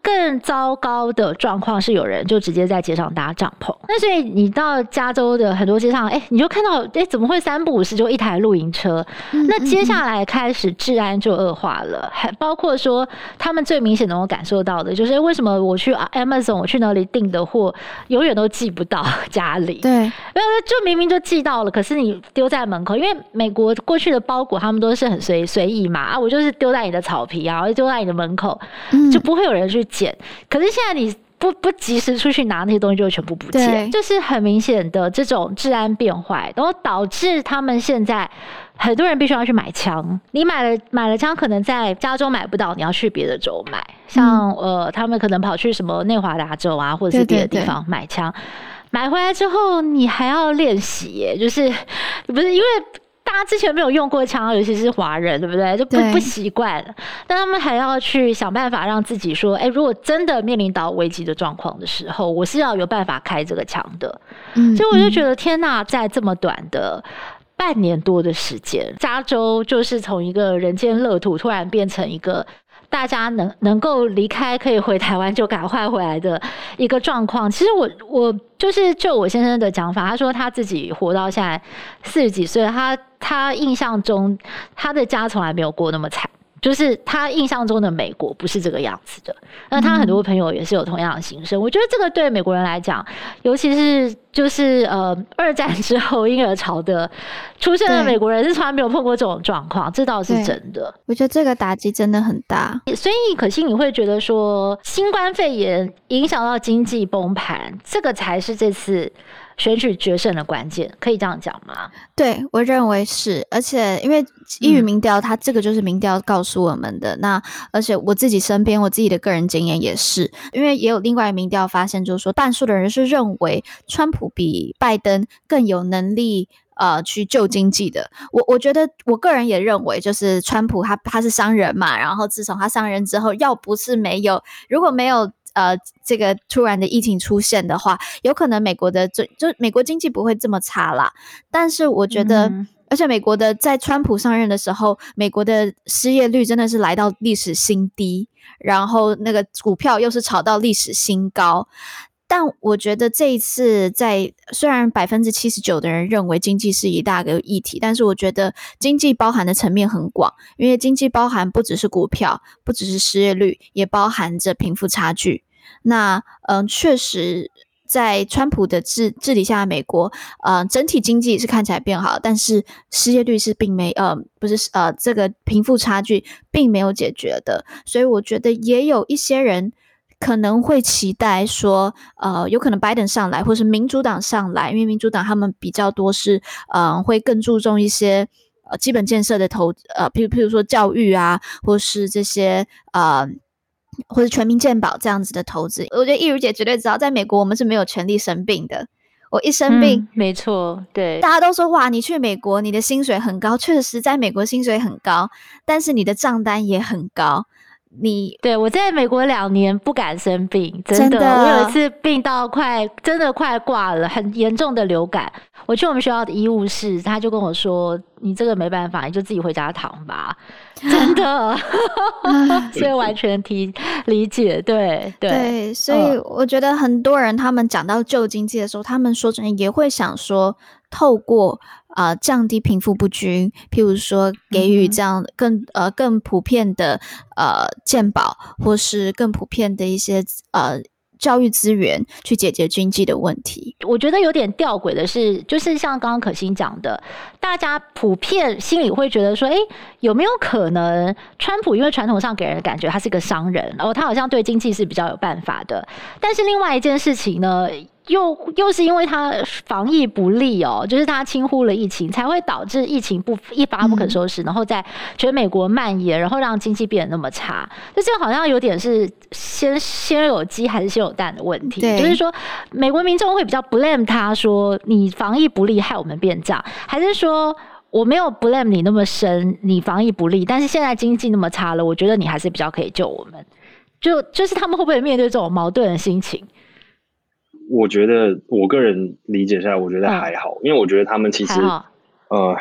更糟糕的状况是，有人就直接在街上搭帐篷。那所以你到加州的很多街上，哎、欸，你就看到，哎、欸，怎么会三不五时就一台露营车？那接下来开始治安就恶化了，还包括说他们最明显能够感受到的，就是为什么我去 Amazon，我去哪里订的货，永远都寄不到 家里。对，没有就明明就寄到了，可是你丢在门口，因为美国过去的包裹他们都是很随随意嘛，啊，我就是丢在你的草皮啊，丢在你的门口，就不会有人去。捡，可是现在你不不及时出去拿那些东西，就会全部不见，就是很明显的这种治安变坏，然后导致他们现在很多人必须要去买枪。你买了买了枪，可能在加州买不到，你要去别的州买。像呃，他们可能跑去什么内华达州啊，或者是别的地方买枪，买回来之后你还要练习耶，就是不是因为。大家之前没有用过枪，尤其是华人，对不对？就不不习惯。但他们还要去想办法让自己说：“哎，如果真的面临到危机的状况的时候，我是要有办法开这个枪的。”嗯，所以我就觉得天呐，在这么短的半年多的时间，加州就是从一个人间乐土，突然变成一个。大家能能够离开，可以回台湾就赶快回来的一个状况。其实我我就是就我先生的讲法，他说他自己活到现在四十几岁，他他印象中他的家从来没有过那么惨。就是他印象中的美国不是这个样子的，那他很多朋友也是有同样的心声。我觉得这个对美国人来讲，尤其是就是呃二战之后婴儿潮的出生的美国人，是从来没有碰过这种状况，这倒是真的。我觉得这个打击真的很大。所以可惜你会觉得说，新冠肺炎影响到经济崩盘，这个才是这次。选举决胜的关键，可以这样讲吗？对，我认为是，而且因为英语民调，它这个就是民调告诉我们的。那而且我自己身边，我自己的个人经验也是，因为也有另外一民调发现，就是说，半数的人是认为川普比拜登更有能力呃去救经济的。我我觉得我个人也认为，就是川普他他是商人嘛，然后自从他上任之后，要不是没有，如果没有。呃，这个突然的疫情出现的话，有可能美国的就就美国经济不会这么差啦。但是我觉得，嗯、而且美国的在川普上任的时候，美国的失业率真的是来到历史新低，然后那个股票又是炒到历史新高。但我觉得这一次在虽然百分之七十九的人认为经济是一大个议题，但是我觉得经济包含的层面很广，因为经济包含不只是股票，不只是失业率，也包含着贫富差距。那嗯、确实在川普的治治理下美国，呃，整体经济是看起来变好，但是失业率是并没呃不是呃这个贫富差距并没有解决的，所以我觉得也有一些人。可能会期待说，呃，有可能拜登上来，或是民主党上来，因为民主党他们比较多是，呃，会更注重一些呃基本建设的投，呃，譬如譬如说教育啊，或是这些呃，或者全民健保这样子的投资。我觉得易如姐绝对知道，在美国我们是没有权利生病的。我一生病，嗯、没错，对，大家都说哇，你去美国，你的薪水很高，确实在美国薪水很高，但是你的账单也很高。你对我在美国两年不敢生病，真的，真的，我有一次病到快真的快挂了，很严重的流感。我去我们学校的医务室，他就跟我说：“你这个没办法，你就自己回家躺吧。”真的，所以完全提理解，对对对。所以我觉得很多人他们讲到旧经济的时候，他们说真的也会想说，透过。啊、呃，降低贫富不均，譬如说给予这样更、嗯、呃更普遍的呃健保，或是更普遍的一些呃教育资源，去解决经济的问题。我觉得有点吊诡的是，就是像刚刚可心讲的，大家普遍心里会觉得说，诶，有没有可能川普因为传统上给人的感觉他是个商人，然后他好像对经济是比较有办法的，但是另外一件事情呢？又又是因为他防疫不力哦，就是他轻忽了疫情，才会导致疫情不一发不可收拾，嗯、然后在全美国蔓延，然后让经济变得那么差。就这好像有点是先先有鸡还是先有蛋的问题。就是说，美国民众会比较 blame 他说你防疫不力害我们变这样，还是说我没有 blame 你那么深，你防疫不力，但是现在经济那么差了，我觉得你还是比较可以救我们。就就是他们会不会面对这种矛盾的心情？我觉得我个人理解下来，我觉得还好，嗯、因为我觉得他们其实呃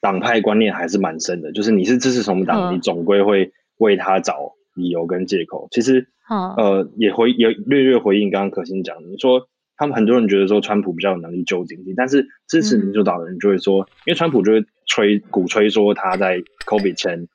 党派观念还是蛮深的，就是你是支持什么党，嗯、你总归会为他找理由跟借口。其实、嗯、呃也回也略略回应刚刚可心讲，你说他们很多人觉得说川普比较有能力救经济，但是支持民主党的人就会说，嗯、因为川普就会吹鼓吹说他在 COVID 前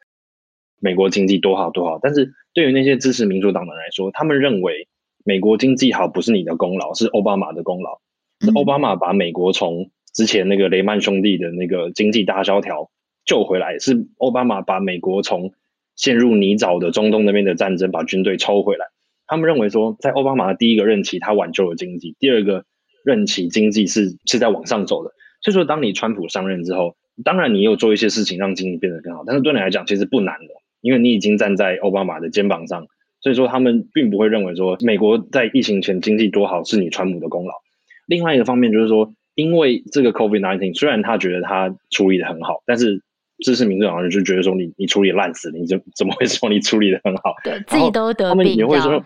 美国经济多好多好，但是对于那些支持民主党的人来说，他们认为。美国经济好不是你的功劳，是奥巴马的功劳。是奥巴马把美国从之前那个雷曼兄弟的那个经济大萧条救回来，是奥巴马把美国从陷入泥沼的中东那边的战争把军队抽回来。他们认为说，在奥巴马的第一个任期，他挽救了经济；第二个任期，经济是是在往上走的。所以说，当你川普上任之后，当然你有做一些事情让经济变得更好，但是对你来讲其实不难的，因为你已经站在奥巴马的肩膀上。所以说，他们并不会认为说美国在疫情前经济多好是你川普的功劳。另外一个方面就是说，因为这个 COVID nineteen，虽然他觉得他处理的很好，但是支持民主党人就觉得说你你处理烂死了，你怎怎么会说你处理的很好？对，自己都得病，他们也会说，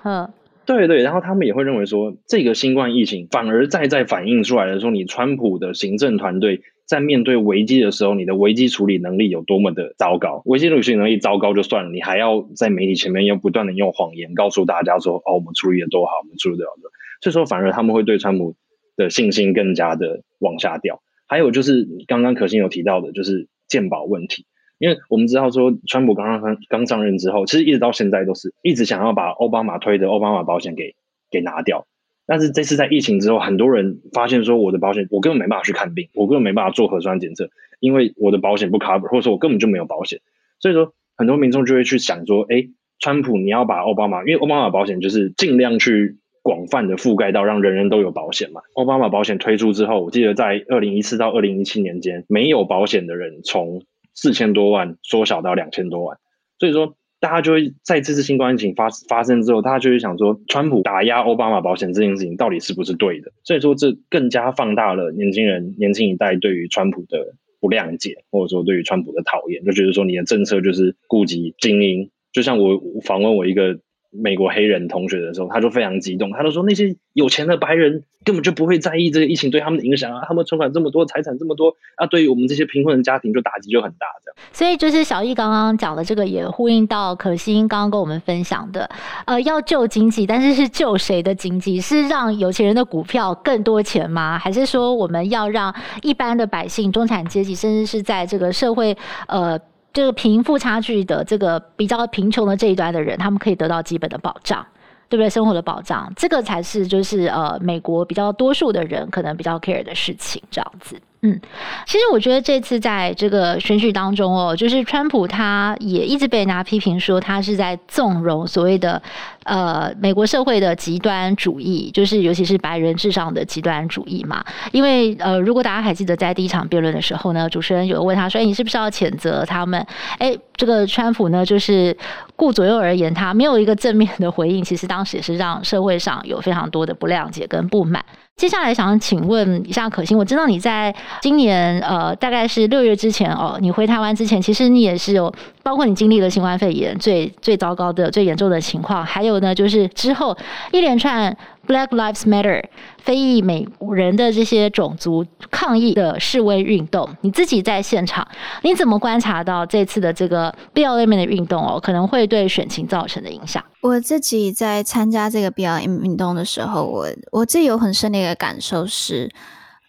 对对，然后他们也会认为说，这个新冠疫情反而再再反映出来的说，你川普的行政团队。在面对危机的时候，你的危机处理能力有多么的糟糕？危机处理能力糟糕就算了，你还要在媒体前面用不断的用谎言告诉大家说：“哦，我们处理的多好，我们处理的多好。”所以说，反而他们会对川普的信心更加的往下掉。还有就是刚刚可心有提到的，就是健保问题，因为我们知道说，川普刚刚刚上任之后，其实一直到现在都是一直想要把奥巴马推的奥巴马保险给给拿掉。但是这次在疫情之后，很多人发现说，我的保险我根本没办法去看病，我根本没办法做核酸检测，因为我的保险不 cover，或者说我根本就没有保险。所以说，很多民众就会去想说，哎，川普你要把奥巴马，因为奥巴马保险就是尽量去广泛的覆盖到让人人都有保险嘛。奥巴马保险推出之后，我记得在二零一四到二零一七年间，没有保险的人从四千多万缩小到两千多万。所以说。大家就会在这次新冠疫情发发生之后，大家就会想说，川普打压奥巴马保险这件事情到底是不是对的？所以说，这更加放大了年轻人、年轻一代对于川普的不谅解，或者说对于川普的讨厌，就觉得说你的政策就是顾及精英。就像我访问我一个美国黑人同学的时候，他就非常激动，他就说那些有钱的白人根本就不会在意这个疫情对他们的影响啊，他们存款这么多，财产这么多，啊，对于我们这些贫困的家庭就打击就很大，这样。所以就是小易刚刚讲的这个，也呼应到可心刚刚跟我们分享的，呃，要救经济，但是是救谁的经济？是让有钱人的股票更多钱吗？还是说我们要让一般的百姓、中产阶级，甚至是在这个社会，呃？这个贫富差距的这个比较贫穷的这一端的人，他们可以得到基本的保障，对不对？生活的保障，这个才是就是呃，美国比较多数的人可能比较 care 的事情，这样子。嗯，其实我觉得这次在这个选举当中哦，就是川普他也一直被人家批评说他是在纵容所谓的呃美国社会的极端主义，就是尤其是白人至上的极端主义嘛。因为呃，如果大家还记得在第一场辩论的时候呢，主持人有问他说：“，你是不是要谴责他们？”哎，这个川普呢，就是顾左右而言他，没有一个正面的回应。其实当时也是让社会上有非常多的不谅解跟不满。接下来想请问一下可心，我知道你在今年呃大概是六月之前哦，你回台湾之前，其实你也是有包括你经历了新冠肺炎最最糟糕的、最严重的情况，还有呢就是之后一连串。Black Lives Matter，非裔美人的这些种族抗议的示威运动，你自己在现场，你怎么观察到这次的这个 BLM 的运动哦，可能会对选情造成的影响？我自己在参加这个 BLM 运动的时候，我我自己有很深的一个感受是，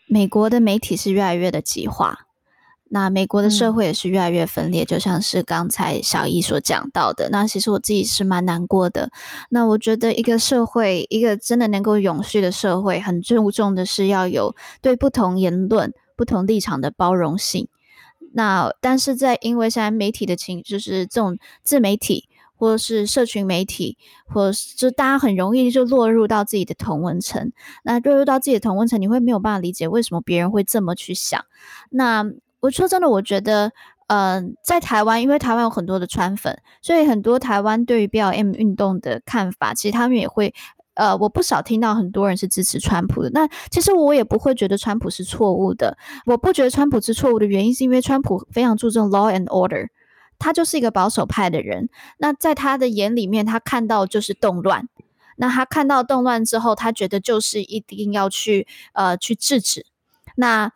美国的媒体是越来越的极化。那美国的社会也是越来越分裂，嗯、就像是刚才小易所讲到的。那其实我自己是蛮难过的。那我觉得一个社会，一个真的能够永续的社会，很注重的是要有对不同言论、不同立场的包容性。那但是在因为现在媒体的情，就是这种自媒体或者是社群媒体，或者是就大家很容易就落入到自己的同温层。那落入到自己的同温层，你会没有办法理解为什么别人会这么去想。那我说真的，我觉得，呃，在台湾，因为台湾有很多的川粉，所以很多台湾对于 BLM 运动的看法，其实他们也会，呃，我不少听到很多人是支持川普的。那其实我也不会觉得川普是错误的。我不觉得川普是错误的原因，是因为川普非常注重 law and order，他就是一个保守派的人。那在他的眼里面，他看到就是动乱。那他看到动乱之后，他觉得就是一定要去，呃，去制止。那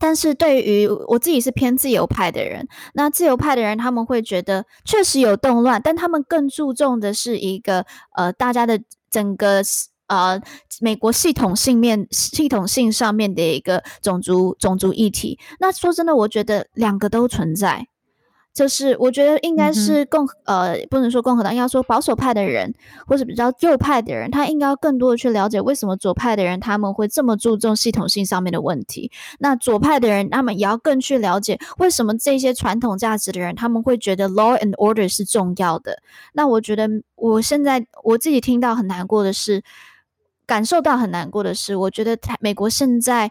但是对于我自己是偏自由派的人，那自由派的人他们会觉得确实有动乱，但他们更注重的是一个呃大家的整个呃美国系统性面系统性上面的一个种族种族议题。那说真的，我觉得两个都存在。就是我觉得应该是共、嗯、呃不能说共和党，应该说保守派的人或者比较右派的人，他应该要更多的去了解为什么左派的人他们会这么注重系统性上面的问题。那左派的人他们也要更去了解为什么这些传统价值的人他们会觉得 law and order 是重要的。那我觉得我现在我自己听到很难过的是，感受到很难过的是，我觉得美国现在。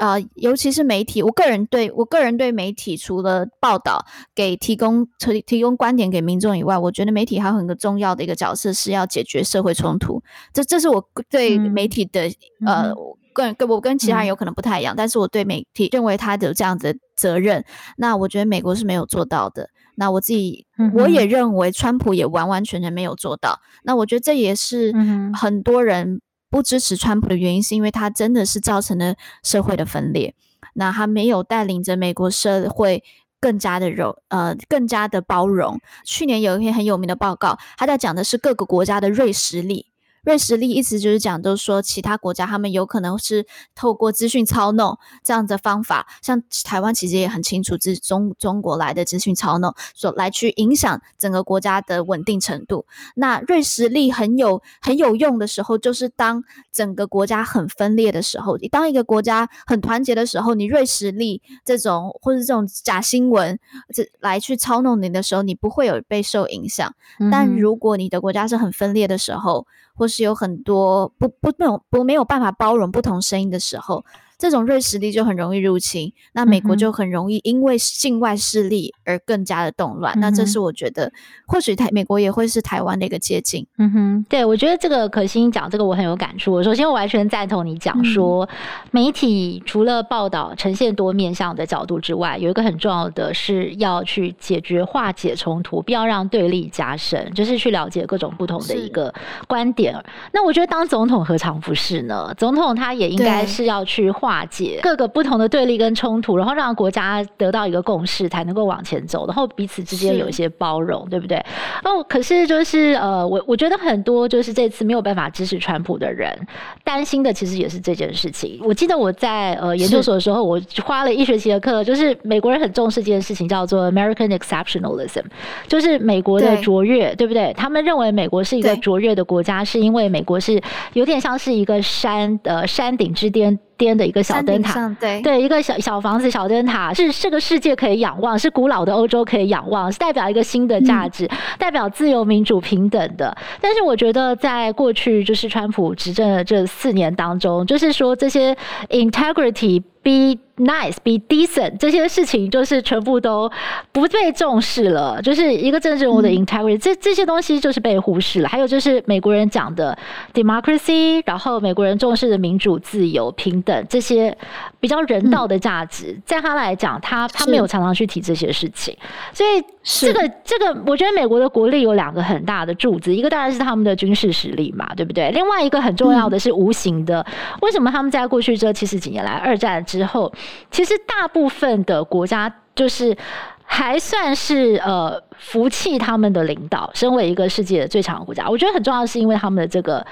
呃，尤其是媒体，我个人对我个人对媒体除了报道给提供提提供观点给民众以外，我觉得媒体还有很个重要的一个角色是要解决社会冲突。这这是我对媒体的、嗯、呃，个人跟我跟其他人有可能不太一样，嗯、但是我对媒体认为他有这样的责任。那我觉得美国是没有做到的。那我自己我也认为川普也完完全全没有做到。那我觉得这也是很多人。不支持川普的原因，是因为他真的是造成了社会的分裂。那他没有带领着美国社会更加的柔，呃，更加的包容。去年有一篇很有名的报告，他在讲的是各个国家的锐实力。锐实力意思就是讲，就是说其他国家他们有可能是透过资讯操弄这样的方法，像台湾其实也很清楚，是中中国来的资讯操弄，所来去影响整个国家的稳定程度。那瑞士力很有很有用的时候，就是当整个国家很分裂的时候，当一个国家很团结的时候，你瑞士力这种或者这种假新闻这来去操弄你的时候，你不会有被受影响。嗯、但如果你的国家是很分裂的时候，或是有很多不不那种不没有办法包容不同声音的时候，这种瑞实力就很容易入侵，那美国就很容易因为境外势力而更加的动乱。嗯、那这是我觉得，或许台美国也会是台湾的一个捷径。嗯哼，对，我觉得这个可心讲这个我很有感触。首先，我完全赞同你讲说，嗯、媒体除了报道呈现多面向的角度之外，有一个很重要的是要去解决化解冲突，不要让对立加深，就是去了解各种不同的一个观点。那我觉得当总统何尝不是呢？总统他也应该是要去化解各个不同的对立跟冲突，然后让国家得到一个共识，才能够往前走，然后彼此之间有一些包容，对不对？哦，可是就是呃，我我觉得很多就是这次没有办法支持川普的人担心的，其实也是这件事情。我记得我在呃研究所的时候，我花了一学期的课，就是美国人很重视这件事情，叫做 American Exceptionalism，就是美国的卓越，对，不对？他们认为美国是一个卓越的国家，是因为美国是有点像是一个山呃山顶之巅。颠的一个小灯塔，对对，一个小小房子、小灯塔，是这个世界可以仰望，是古老的欧洲可以仰望，是代表一个新的价值，嗯、代表自由、民主、平等的。但是我觉得，在过去就是川普执政的这四年当中，就是说这些 integrity。Be nice, be decent，这些事情就是全部都不被重视了。就是一个政治人物的 integrity，、嗯、这这些东西就是被忽视了。还有就是美国人讲的 democracy，然后美国人重视的民主、自由、平等这些比较人道的价值，嗯、在他来讲，他他没有常常去提这些事情。所以这个这个，我觉得美国的国力有两个很大的柱子，一个当然是他们的军事实力嘛，对不对？另外一个很重要的是无形的，嗯、为什么他们在过去这七十几年来，二战。之后，其实大部分的国家就是还算是呃服气他们的领导。身为一个世界的最强的国家，我觉得很重要的是因为他们的这个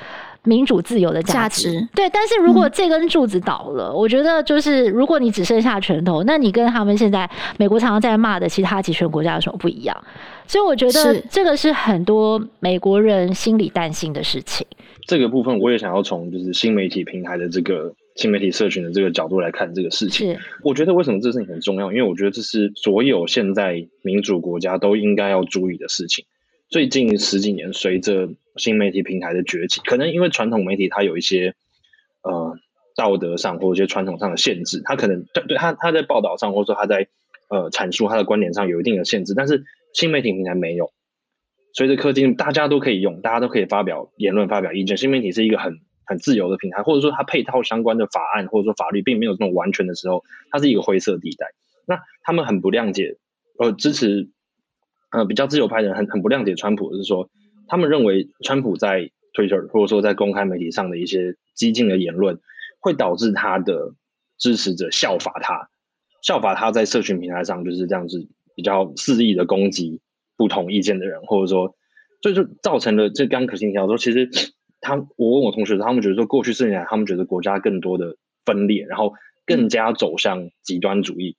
民主自由的价值。价值对，但是如果这根柱子倒了，嗯、我觉得就是如果你只剩下拳头，那你跟他们现在美国常常在骂的其他极权国家有什么不一样？所以我觉得这个是很多美国人心里担心的事情。这个部分我也想要从就是新媒体平台的这个。新媒体社群的这个角度来看这个事情，是我觉得为什么这事情很重要？因为我觉得这是所有现在民主国家都应该要注意的事情。最近十几年，随着新媒体平台的崛起，可能因为传统媒体它有一些呃道德上或者一些传统上的限制，它可能对对它它在报道上或者说它在呃阐述它的观点上有一定的限制，但是新媒体平台没有。随着科技，大家都可以用，大家都可以发表言论、发表意见。新媒体是一个很很自由的平台，或者说它配套相关的法案或者说法律并没有这种完全的时候，它是一个灰色地带。那他们很不谅解，呃，支持呃比较自由派的人很很不谅解川普，是说他们认为川普在 Twitter 或者说在公开媒体上的一些激进的言论，会导致他的支持者效法他，效法他在社群平台上就是这样子比较肆意的攻击不同意见的人，或者说，所以就造成了这刚可心提到说，其实。他，我问我同学，他们觉得说，过去四年来，他们觉得国家更多的分裂，然后更加走向极端主义，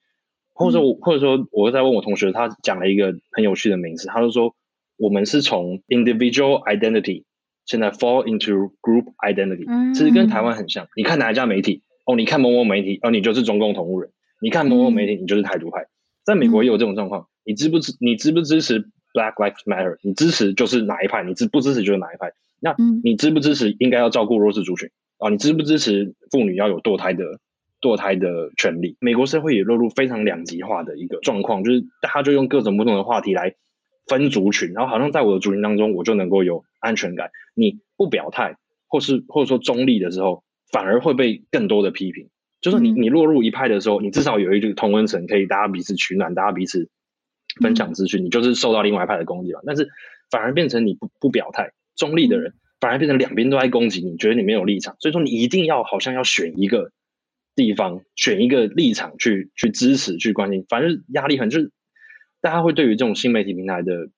或者说，或者说，我在问我同学，他讲了一个很有趣的名词，他就说，我们是从 individual identity 现在 fall into group identity，其实跟台湾很像。你看哪一家媒体，哦，你看某某媒体，哦，你就是中共同路人；你看某某媒体，你就是台独派。在美国也有这种状况，你支不支？你支不支持 Black Lives Matter？你支持就是哪一派，你支不支持就是哪一派。那你支不支持应该要照顾弱势族群啊？你支不支持妇女要有堕胎的堕胎的权利？美国社会也落入非常两极化的一个状况，就是大家就用各种不同的话题来分族群，然后好像在我的族群当中，我就能够有安全感。你不表态，或是或者说中立的时候，反而会被更多的批评。就是你你落入一派的时候，你至少有一句同温层，可以大家彼此取暖，大家彼此分享资讯，你就是受到另外一派的攻击嘛。但是反而变成你不不表态。中立的人反而变成两边都在攻击你，觉得你没有立场，所以说你一定要好像要选一个地方，选一个立场去去支持、去关心，反正压力很就是大家会对于这种新媒体平台的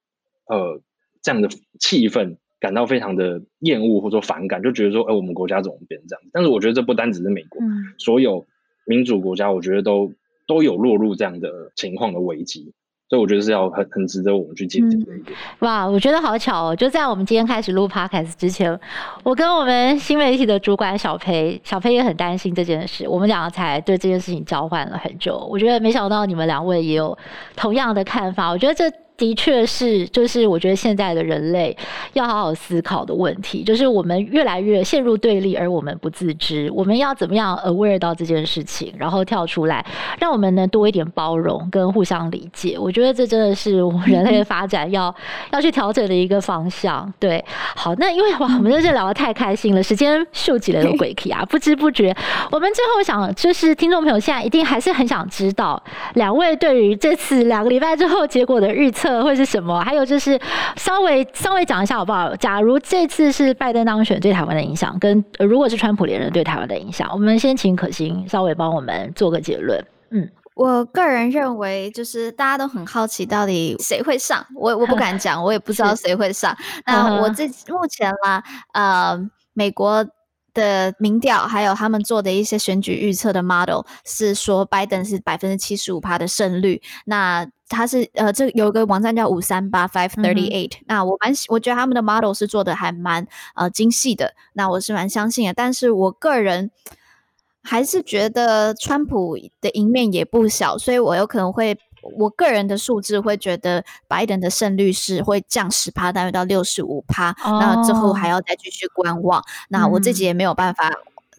呃这样的气氛感到非常的厌恶或者说反感，就觉得说，哎、呃，我们国家怎么变成这样？但是我觉得这不单只是美国，嗯、所有民主国家，我觉得都都有落入这样的情况的危机。所以我觉得是要很很值得我们去借鉴的一点。哇，我觉得好巧哦！就在我们今天开始录 Podcast 之前，我跟我们新媒体的主管小裴，小裴也很担心这件事。我们两个才对这件事情交换了很久。我觉得没想到你们两位也有同样的看法。我觉得这的确是，就是我觉得现在的人类要好好思考的问题，就是我们越来越陷入对立，而我们不自知。我们要怎么样 aware 到这件事情，然后跳出来，让我们能多一点包容跟互相理解。我觉得这真的是我们人类的发展要 要去调整的一个方向。对，好，那因为哇，我们在这聊的太开心了，时间秀起来的鬼气啊，不知不觉，我们最后想就是听众朋友现在一定还是很想知道两位对于这次两个礼拜之后结果的预测。会是什么？还有就是稍微稍微讲一下好不好？假如这次是拜登当选对台湾的影响，跟如果是川普连任对台湾的影响，我们先请可心稍微帮我们做个结论。嗯，我个人认为，就是大家都很好奇到底谁会上，我我不敢讲，我也不知道 谁会上。那我这目前啦，呃，美国。的民调，还有他们做的一些选举预测的 model 是说，拜登是百分之七十五趴的胜率。那他是呃，这有个网站叫五三八 five thirty eight。那我蛮我觉得他们的 model 是做的还蛮呃精细的。那我是蛮相信的，但是我个人还是觉得川普的赢面也不小，所以我有可能会。我个人的数字会觉得拜登的胜率是会降十趴，大约到六十五趴。Oh. 那之后还要再继续观望。那我自己也没有办法。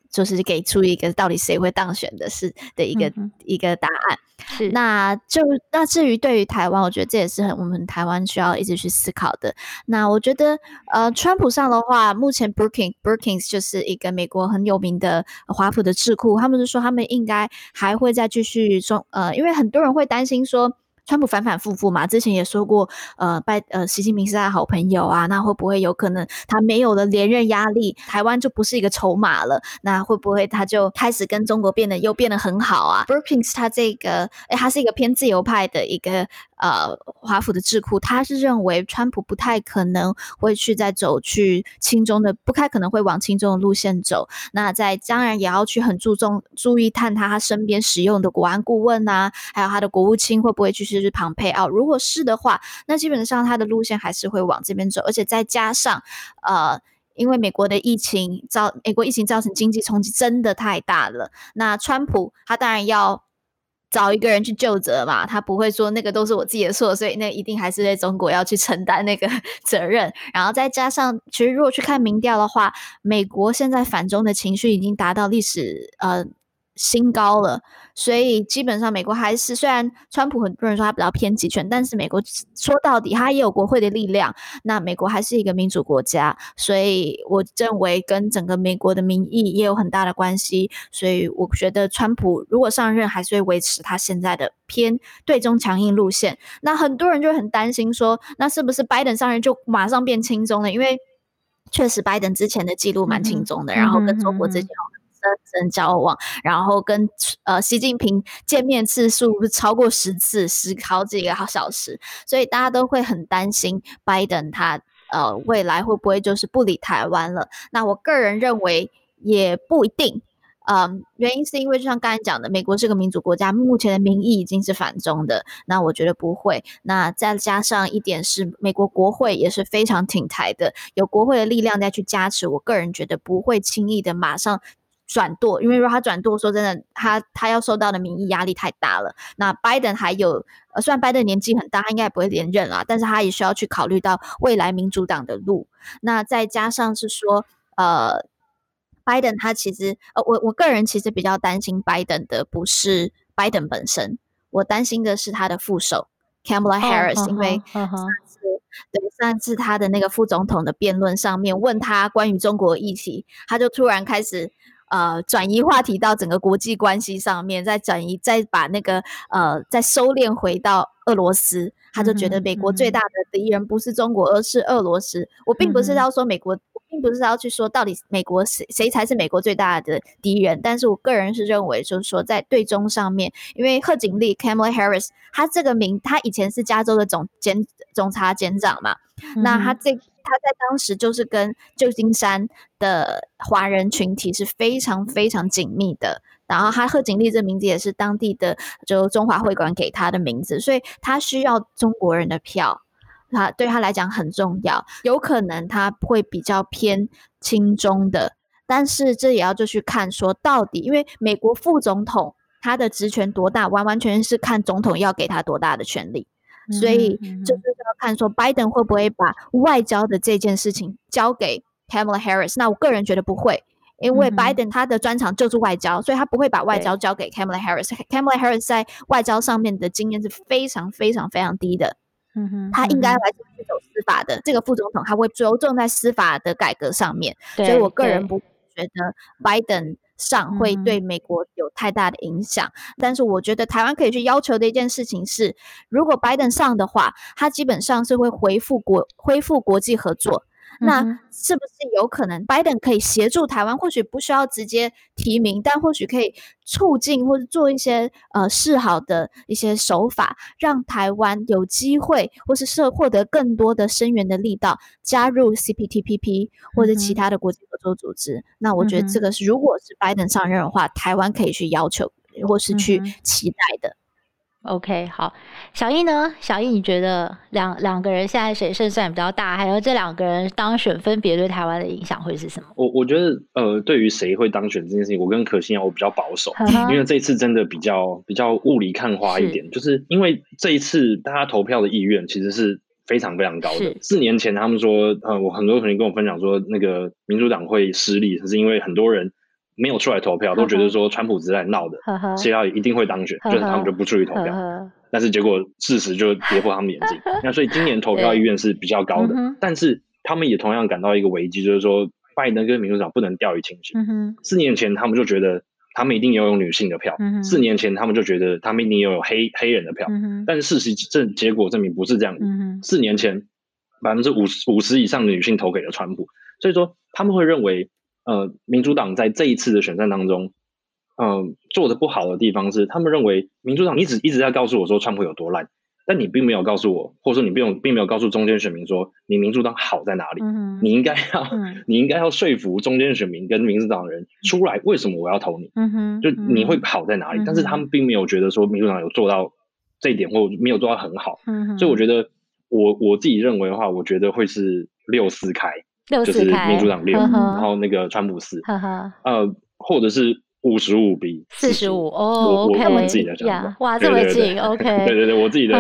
就是给出一个到底谁会当选的是的一个、嗯、一个答案，是那就那至于对于台湾，我觉得这也是很我们台湾需要一直去思考的。那我觉得呃，川普上的话，目前 Brookings Brookings 就是一个美国很有名的华府的智库，他们是说他们应该还会再继续中呃，因为很多人会担心说。川普反反复复嘛，之前也说过，呃，拜呃，习近平是他的好朋友啊，那会不会有可能他没有了连任压力，台湾就不是一个筹码了？那会不会他就开始跟中国变得又变得很好啊？Brookings 他这个，哎，他是一个偏自由派的一个。呃，华府的智库他是认为川普不太可能会去再走去亲中的，不太可能会往亲中的路线走。那在当然也要去很注重注意探他他身边使用的国安顾问啊，还有他的国务卿会不会继续是庞佩奥？如果是的话，那基本上他的路线还是会往这边走。而且再加上呃，因为美国的疫情造美国疫情造成经济冲击真的太大了。那川普他当然要。找一个人去救责嘛，他不会说那个都是我自己的错，所以那一定还是在中国要去承担那个 责任。然后再加上，其实如果去看民调的话，美国现在反中的情绪已经达到历史呃。新高了，所以基本上美国还是，虽然川普很多人说他比较偏极权，但是美国说到底他也有国会的力量。那美国还是一个民主国家，所以我认为跟整个美国的民意也有很大的关系。所以我觉得川普如果上任，还是会维持他现在的偏对中强硬路线。那很多人就很担心说，那是不是拜登上任就马上变轻中了？因为确实拜登之前的记录蛮轻中的，嗯、然后跟中国之间。跟人交往，然后跟呃习近平见面次数超过十次，十好几个小时，所以大家都会很担心拜登他呃未来会不会就是不理台湾了？那我个人认为也不一定，嗯、原因是因为就像刚才讲的，美国是个民主国家，目前的民意已经是反中的，那我觉得不会。那再加上一点是，美国国会也是非常挺台的，有国会的力量再去加持，我个人觉得不会轻易的马上。转舵，因为如果他转舵，说真的，他他要受到的民意压力太大了。那拜登还有，呃，虽然拜登年纪很大，他应该也不会连任啦，但是他也需要去考虑到未来民主党的路。那再加上是说，呃，拜登他其实，呃，我我个人其实比较担心拜登的不是拜登本身，我担心的是他的副手 Kamala Harris，、oh, 因为上次、uh. 对上次他的那个副总统的辩论上面问他关于中国议题，他就突然开始。呃，转移话题到整个国际关系上面，再转移，再把那个呃，再收敛回到俄罗斯，他就觉得美国最大的敌人不是中国，而是俄罗斯。我并不是要说美国，我并不是要去说到底美国谁谁才是美国最大的敌人，但是我个人是认为，就是说在对中上面，因为贺锦丽 Kamala Harris，他这个名，他以前是加州的总检总察检长嘛，那他这。他在当时就是跟旧金山的华人群体是非常非常紧密的，然后他贺锦丽这名字也是当地的就中华会馆给他的名字，所以他需要中国人的票，他对他来讲很重要，有可能他会比较偏亲中的，但是这也要就去看说到底，因为美国副总统他的职权多大，完完全是看总统要给他多大的权力。所以就是要看说拜登会不会把外交的这件事情交给 Kamala Harris。那我个人觉得不会，因为拜登他的专长就是外交，所以他不会把外交交给 Kamala Harris。Kamala Harris 在外交上面的经验是非常非常非常低的。嗯哼，他应该还是走司法的。这个副总统他会着重在司法的改革上面，所以我个人不觉得拜登上会对美国有太大的影响。但是我觉得台湾可以去要求的一件事情是，如果拜登上的话，他基本上是会恢复国恢复国际合作。那是不是有可能拜登可以协助台湾？或许不需要直接提名，但或许可以促进或者做一些呃示好的一些手法，让台湾有机会，或是是获得更多的声援的力道，加入 CPTPP 或者其他的国际合作组织。嗯、那我觉得这个是，如果是拜登上任的话，台湾可以去要求或是去期待的。OK，好，小易呢？小易，你觉得两两个人现在谁胜算比较大？还有这两个人当选分别对台湾的影响会是什么？我我觉得，呃，对于谁会当选这件事情，我跟可心啊，我比较保守，因为这一次真的比较比较雾里看花一点，是就是因为这一次大家投票的意愿其实是非常非常高的。四年前他们说，呃，我很多朋友跟我分享说，那个民主党会失利，可是因为很多人。没有出来投票，都觉得说川普只是在闹的，希拉里一定会当选，就是他们就不出去投票。但是结果事实就跌破他们眼镜。那所以今年投票意愿是比较高的，但是他们也同样感到一个危机，就是说拜登跟民主党不能掉以轻心。四年前他们就觉得他们一定要有女性的票，四年前他们就觉得他们一定要有黑黑人的票，但是事实证结果证明不是这样的。四年前百分之五十五十以上的女性投给了川普，所以说他们会认为。呃，民主党在这一次的选战当中，嗯、呃，做的不好的地方是，他们认为民主党一直一直在告诉我说川普有多烂，但你并没有告诉我，或者说你并并没有告诉中间选民说你民主党好在哪里。嗯、你应该要，嗯、你应该要说服中间选民跟民主党人出来，为什么我要投你？嗯、哼就你会好在哪里？嗯、但是他们并没有觉得说民主党有做到这一点，或没有做到很好。嗯、哼所以我觉得我我自己认为的话，我觉得会是六四开。就是民主党六，然后那个川普四，呃，或者是五十五比四十五哦，我我自己的想法哇，这么近，OK，对对对，我自己的，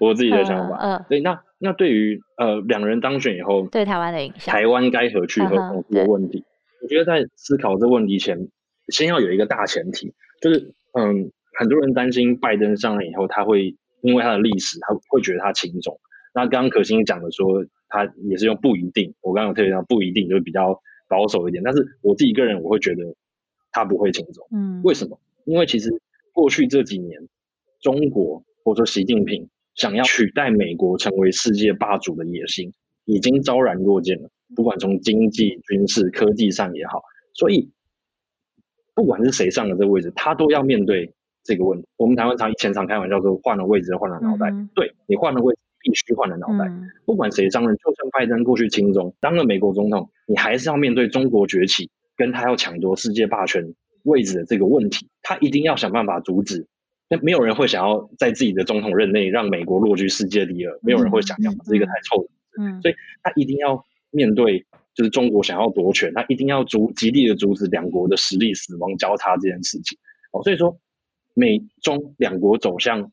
我自己的想法，嗯，对，那那对于呃两人当选以后，对台湾的影响，台湾该何去何从这个问题，我觉得在思考这个问题前，先要有一个大前提，就是嗯，很多人担心拜登上任以后，他会因为他的历史，他会觉得他轻重。那刚刚可心讲的说，他也是用不一定。我刚刚有特别讲不一定，就是比较保守一点。但是我自己个人，我会觉得他不会轻松。嗯，为什么？因为其实过去这几年，中国或者说习近平想要取代美国成为世界霸主的野心，已经昭然若见了。不管从经济、军事、科技上也好，所以不管是谁上了这个位置，他都要面对这个问题。我们台湾常以前常开玩笑说，换了位置换了脑袋。嗯、对，你换了位置。必须换了脑袋，不管谁上任，就算拜登过去亲中当了美国总统，你还是要面对中国崛起，跟他要抢夺世界霸权位置的这个问题，他一定要想办法阻止。那没有人会想要在自己的总统任内让美国落居世界第二，没有人会想要，这是一个太臭的。嗯，所以他一定要面对，就是中国想要夺权，他一定要阻极力的阻止两国的实力死亡交叉这件事情。哦，所以说美中两国走向。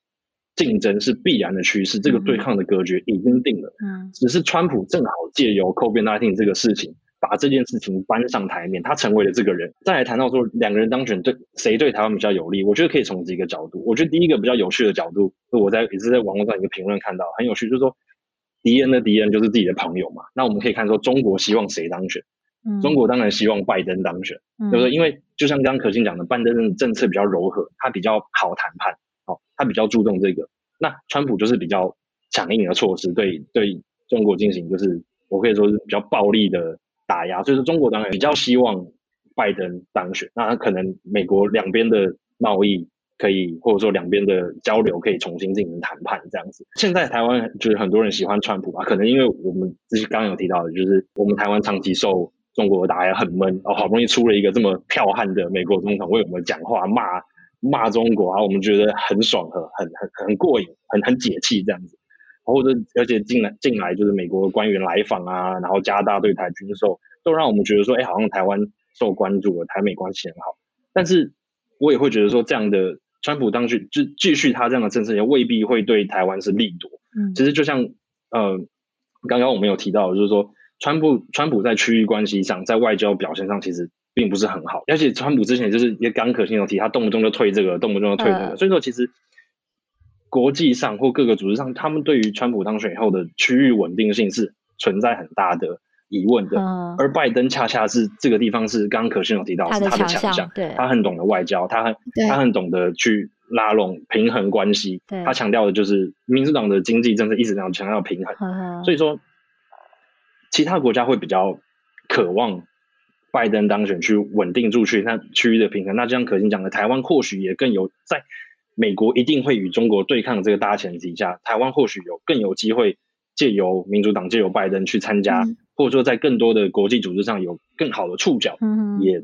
竞争是必然的趋势，这个对抗的格局已经定了。嗯，只是川普正好借由 COVID-19 这个事情，把这件事情搬上台面，他成为了这个人。再来谈到说两个人当选对谁对台湾比较有利，我觉得可以从几个角度。我觉得第一个比较有趣的角度，我在也是在网络上一个评论看到很有趣，就是说敌人的敌人就是自己的朋友嘛。那我们可以看说中国希望谁当选？嗯，中国当然希望拜登当选，对不对？因为就像刚刚可心讲的，拜登的政策比较柔和，他比较好谈判。他比较注重这个，那川普就是比较强硬的措施，对对中国进行就是我可以说是比较暴力的打压，所以说中国当然比较希望拜登当选，那可能美国两边的贸易可以或者说两边的交流可以重新进行谈判这样子。现在台湾就是很多人喜欢川普吧，可能因为我们之前刚刚有提到的，就是我们台湾长期受中国打压很闷，哦，好不容易出了一个这么剽悍的美国总统为我们讲话骂。骂中国啊，我们觉得很爽和很很很过瘾，很很解气这样子。或者而且进来进来就是美国的官员来访啊，然后加大对台军售，都让我们觉得说，哎，好像台湾受关注了，台美关系很好。但是我也会觉得说，这样的川普当局就继续他这样的政策，也未必会对台湾是利多。嗯，其实就像呃，刚刚我们有提到，就是说川普川普在区域关系上，在外交表现上其实并不是很好，而且川普之前就是也刚可信有提，他动不动就退这个，动不动就退那个，所以说其实国际上或各个组织上，他们对于川普当选以后的区域稳定性是存在很大的疑问的。而拜登恰恰是这个地方是刚刚可信有提到是他的强项，对，他很懂得外交，他很他很懂得去。拉拢平衡关系，他强调的就是民主党的经济政策一直这样强调平衡，呵呵。所以说其他国家会比较渴望拜登当选去稳定住去那区域的平衡。那就像可心讲的，台湾或许也更有在美国一定会与中国对抗这个大前提下，台湾或许有更有机会借由民主党借由拜登去参加，嗯、或者说在更多的国际组织上有更好的触角，嗯、也。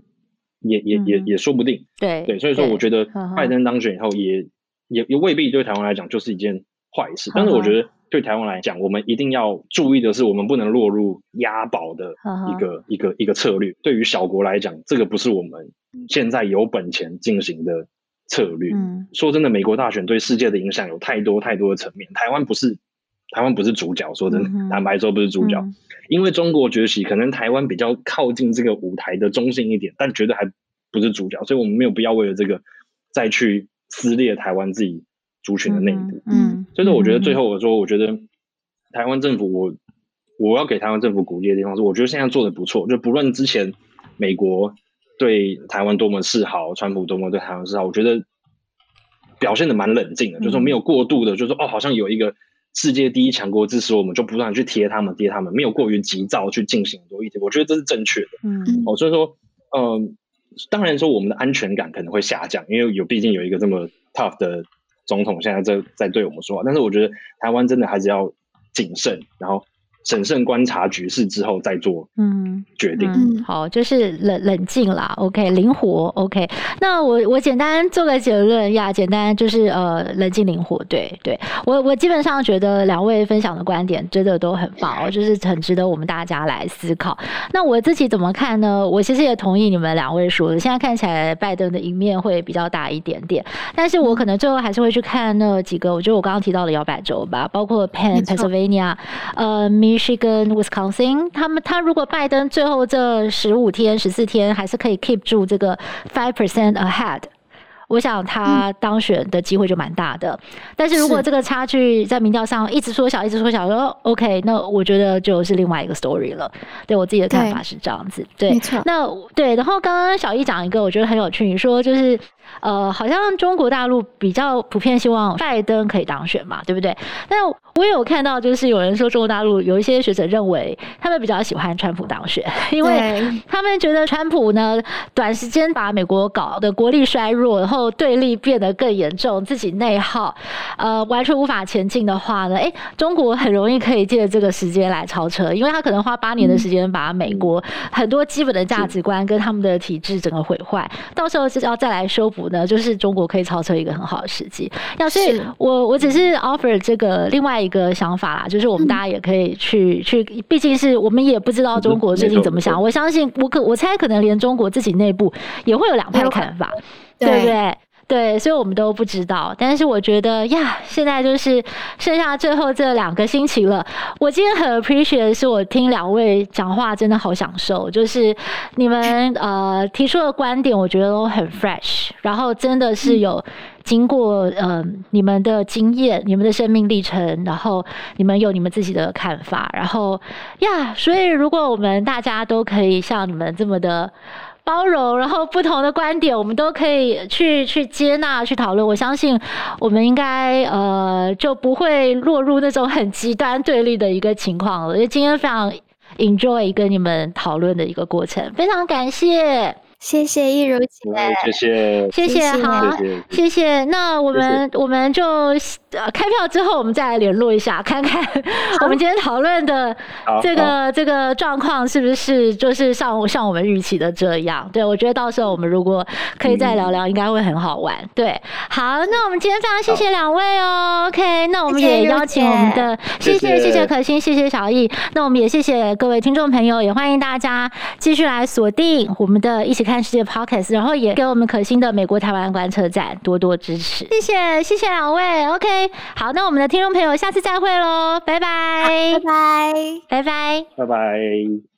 也也也也说不定，对对，所以说我觉得拜登当选以后也，也也也未必对台湾来讲就是一件坏事。但是我觉得对台湾来讲，我们一定要注意的是，我们不能落入押宝的一个一个一个策略。对于小国来讲，这个不是我们现在有本钱进行的策略。说真的，美国大选对世界的影响有太多太多的层面，台湾不是。台湾不是主角，说真的，坦白说不是主角，嗯、因为中国崛起，可能台湾比较靠近这个舞台的中心一点，但绝对还不是主角，所以我们没有必要为了这个再去撕裂台湾自己族群的内部。嗯，所以说我觉得最后我说，我觉得台湾政府，我我要给台湾政府鼓励的地方是，我觉得现在做的不错，就不论之前美国对台湾多么示好，川普多么对台湾示好，我觉得表现的蛮冷静的，就是说没有过度的，就是说哦，好像有一个。世界第一强国支持我们，就不断去贴他们，贴他们，没有过于急躁去进行很多议题，我觉得这是正确的。嗯，哦，所以说，嗯、呃，当然说我们的安全感可能会下降，因为有毕竟有一个这么 tough 的总统现在在在对我们说话，但是我觉得台湾真的还是要谨慎，然后。审慎观察局势之后再做嗯决定嗯，嗯，好，就是冷冷静啦，OK，灵活，OK。那我我简单做个结论呀，简单就是呃冷静灵活，对对。我我基本上觉得两位分享的观点真的都很棒，就是很值得我们大家来思考。那我自己怎么看呢？我其实也同意你们两位说的，现在看起来拜登的赢面会比较大一点点，但是我可能最后还是会去看那几个，我觉得我刚刚提到的摇摆州吧，包括 Penn Pennsylvania，呃去跟 Wisconsin，他们他如果拜登最后这十五天十四天还是可以 keep 住这个 five percent ahead，我想他当选的机会就蛮大的。嗯、但是如果这个差距在民调上一直缩小，一直缩小，说 OK，那我觉得就是另外一个 story 了。对我自己的看法是这样子，对，对那对。然后刚刚小易讲一个，我觉得很有趣，你说就是。呃，好像中国大陆比较普遍希望拜登可以当选嘛，对不对？但我也有看到，就是有人说中国大陆有一些学者认为，他们比较喜欢川普当选，因为他们觉得川普呢，短时间把美国搞得国力衰弱，然后对立变得更严重，自己内耗，呃，完全无法前进的话呢，诶，中国很容易可以借这个时间来超车，因为他可能花八年的时间把美国很多基本的价值观跟他们的体制整个毁坏，到时候是要再来修。呢，就是中国可以超车一个很好的时机。要所以我我只是 offer 这个另外一个想法啦，就是我们大家也可以去去，毕竟是我们也不知道中国最近怎么想。我相信我可我猜可能连中国自己内部也会有两派看法，对不对？对，所以我们都不知道。但是我觉得呀，现在就是剩下最后这两个星期了。我今天很 appreciate 的是，我听两位讲话真的好享受。就是你们呃提出的观点，我觉得都很 fresh，然后真的是有经过呃你们的经验、你们的生命历程，然后你们有你们自己的看法。然后呀，所以如果我们大家都可以像你们这么的。包容，然后不同的观点，我们都可以去去接纳、去讨论。我相信，我们应该呃就不会落入那种很极端对立的一个情况了。因为今天非常 enjoy 跟你们讨论的一个过程，非常感谢。谢谢一如姐，谢谢，谢谢，好，谢谢。那我们我们就呃开票之后，我们再来联络一下，看看 我们今天讨论的这个这个状况是不是就是像像我们预期的这样？对，我觉得到时候我们如果可以再聊聊，应该会很好玩。对，好，那我们今天非常谢谢两位哦。OK，那我们也邀请我们的谢谢谢谢可心，谢谢小易。那我们也谢谢各位听众朋友，也欢迎大家继续来锁定我们的一起看。看世界 Podcast，然后也给我们可心的美国台湾观测站多多支持，谢谢谢谢两位，OK，好，那我们的听众朋友下次再会喽，拜拜，拜拜，拜拜，拜拜。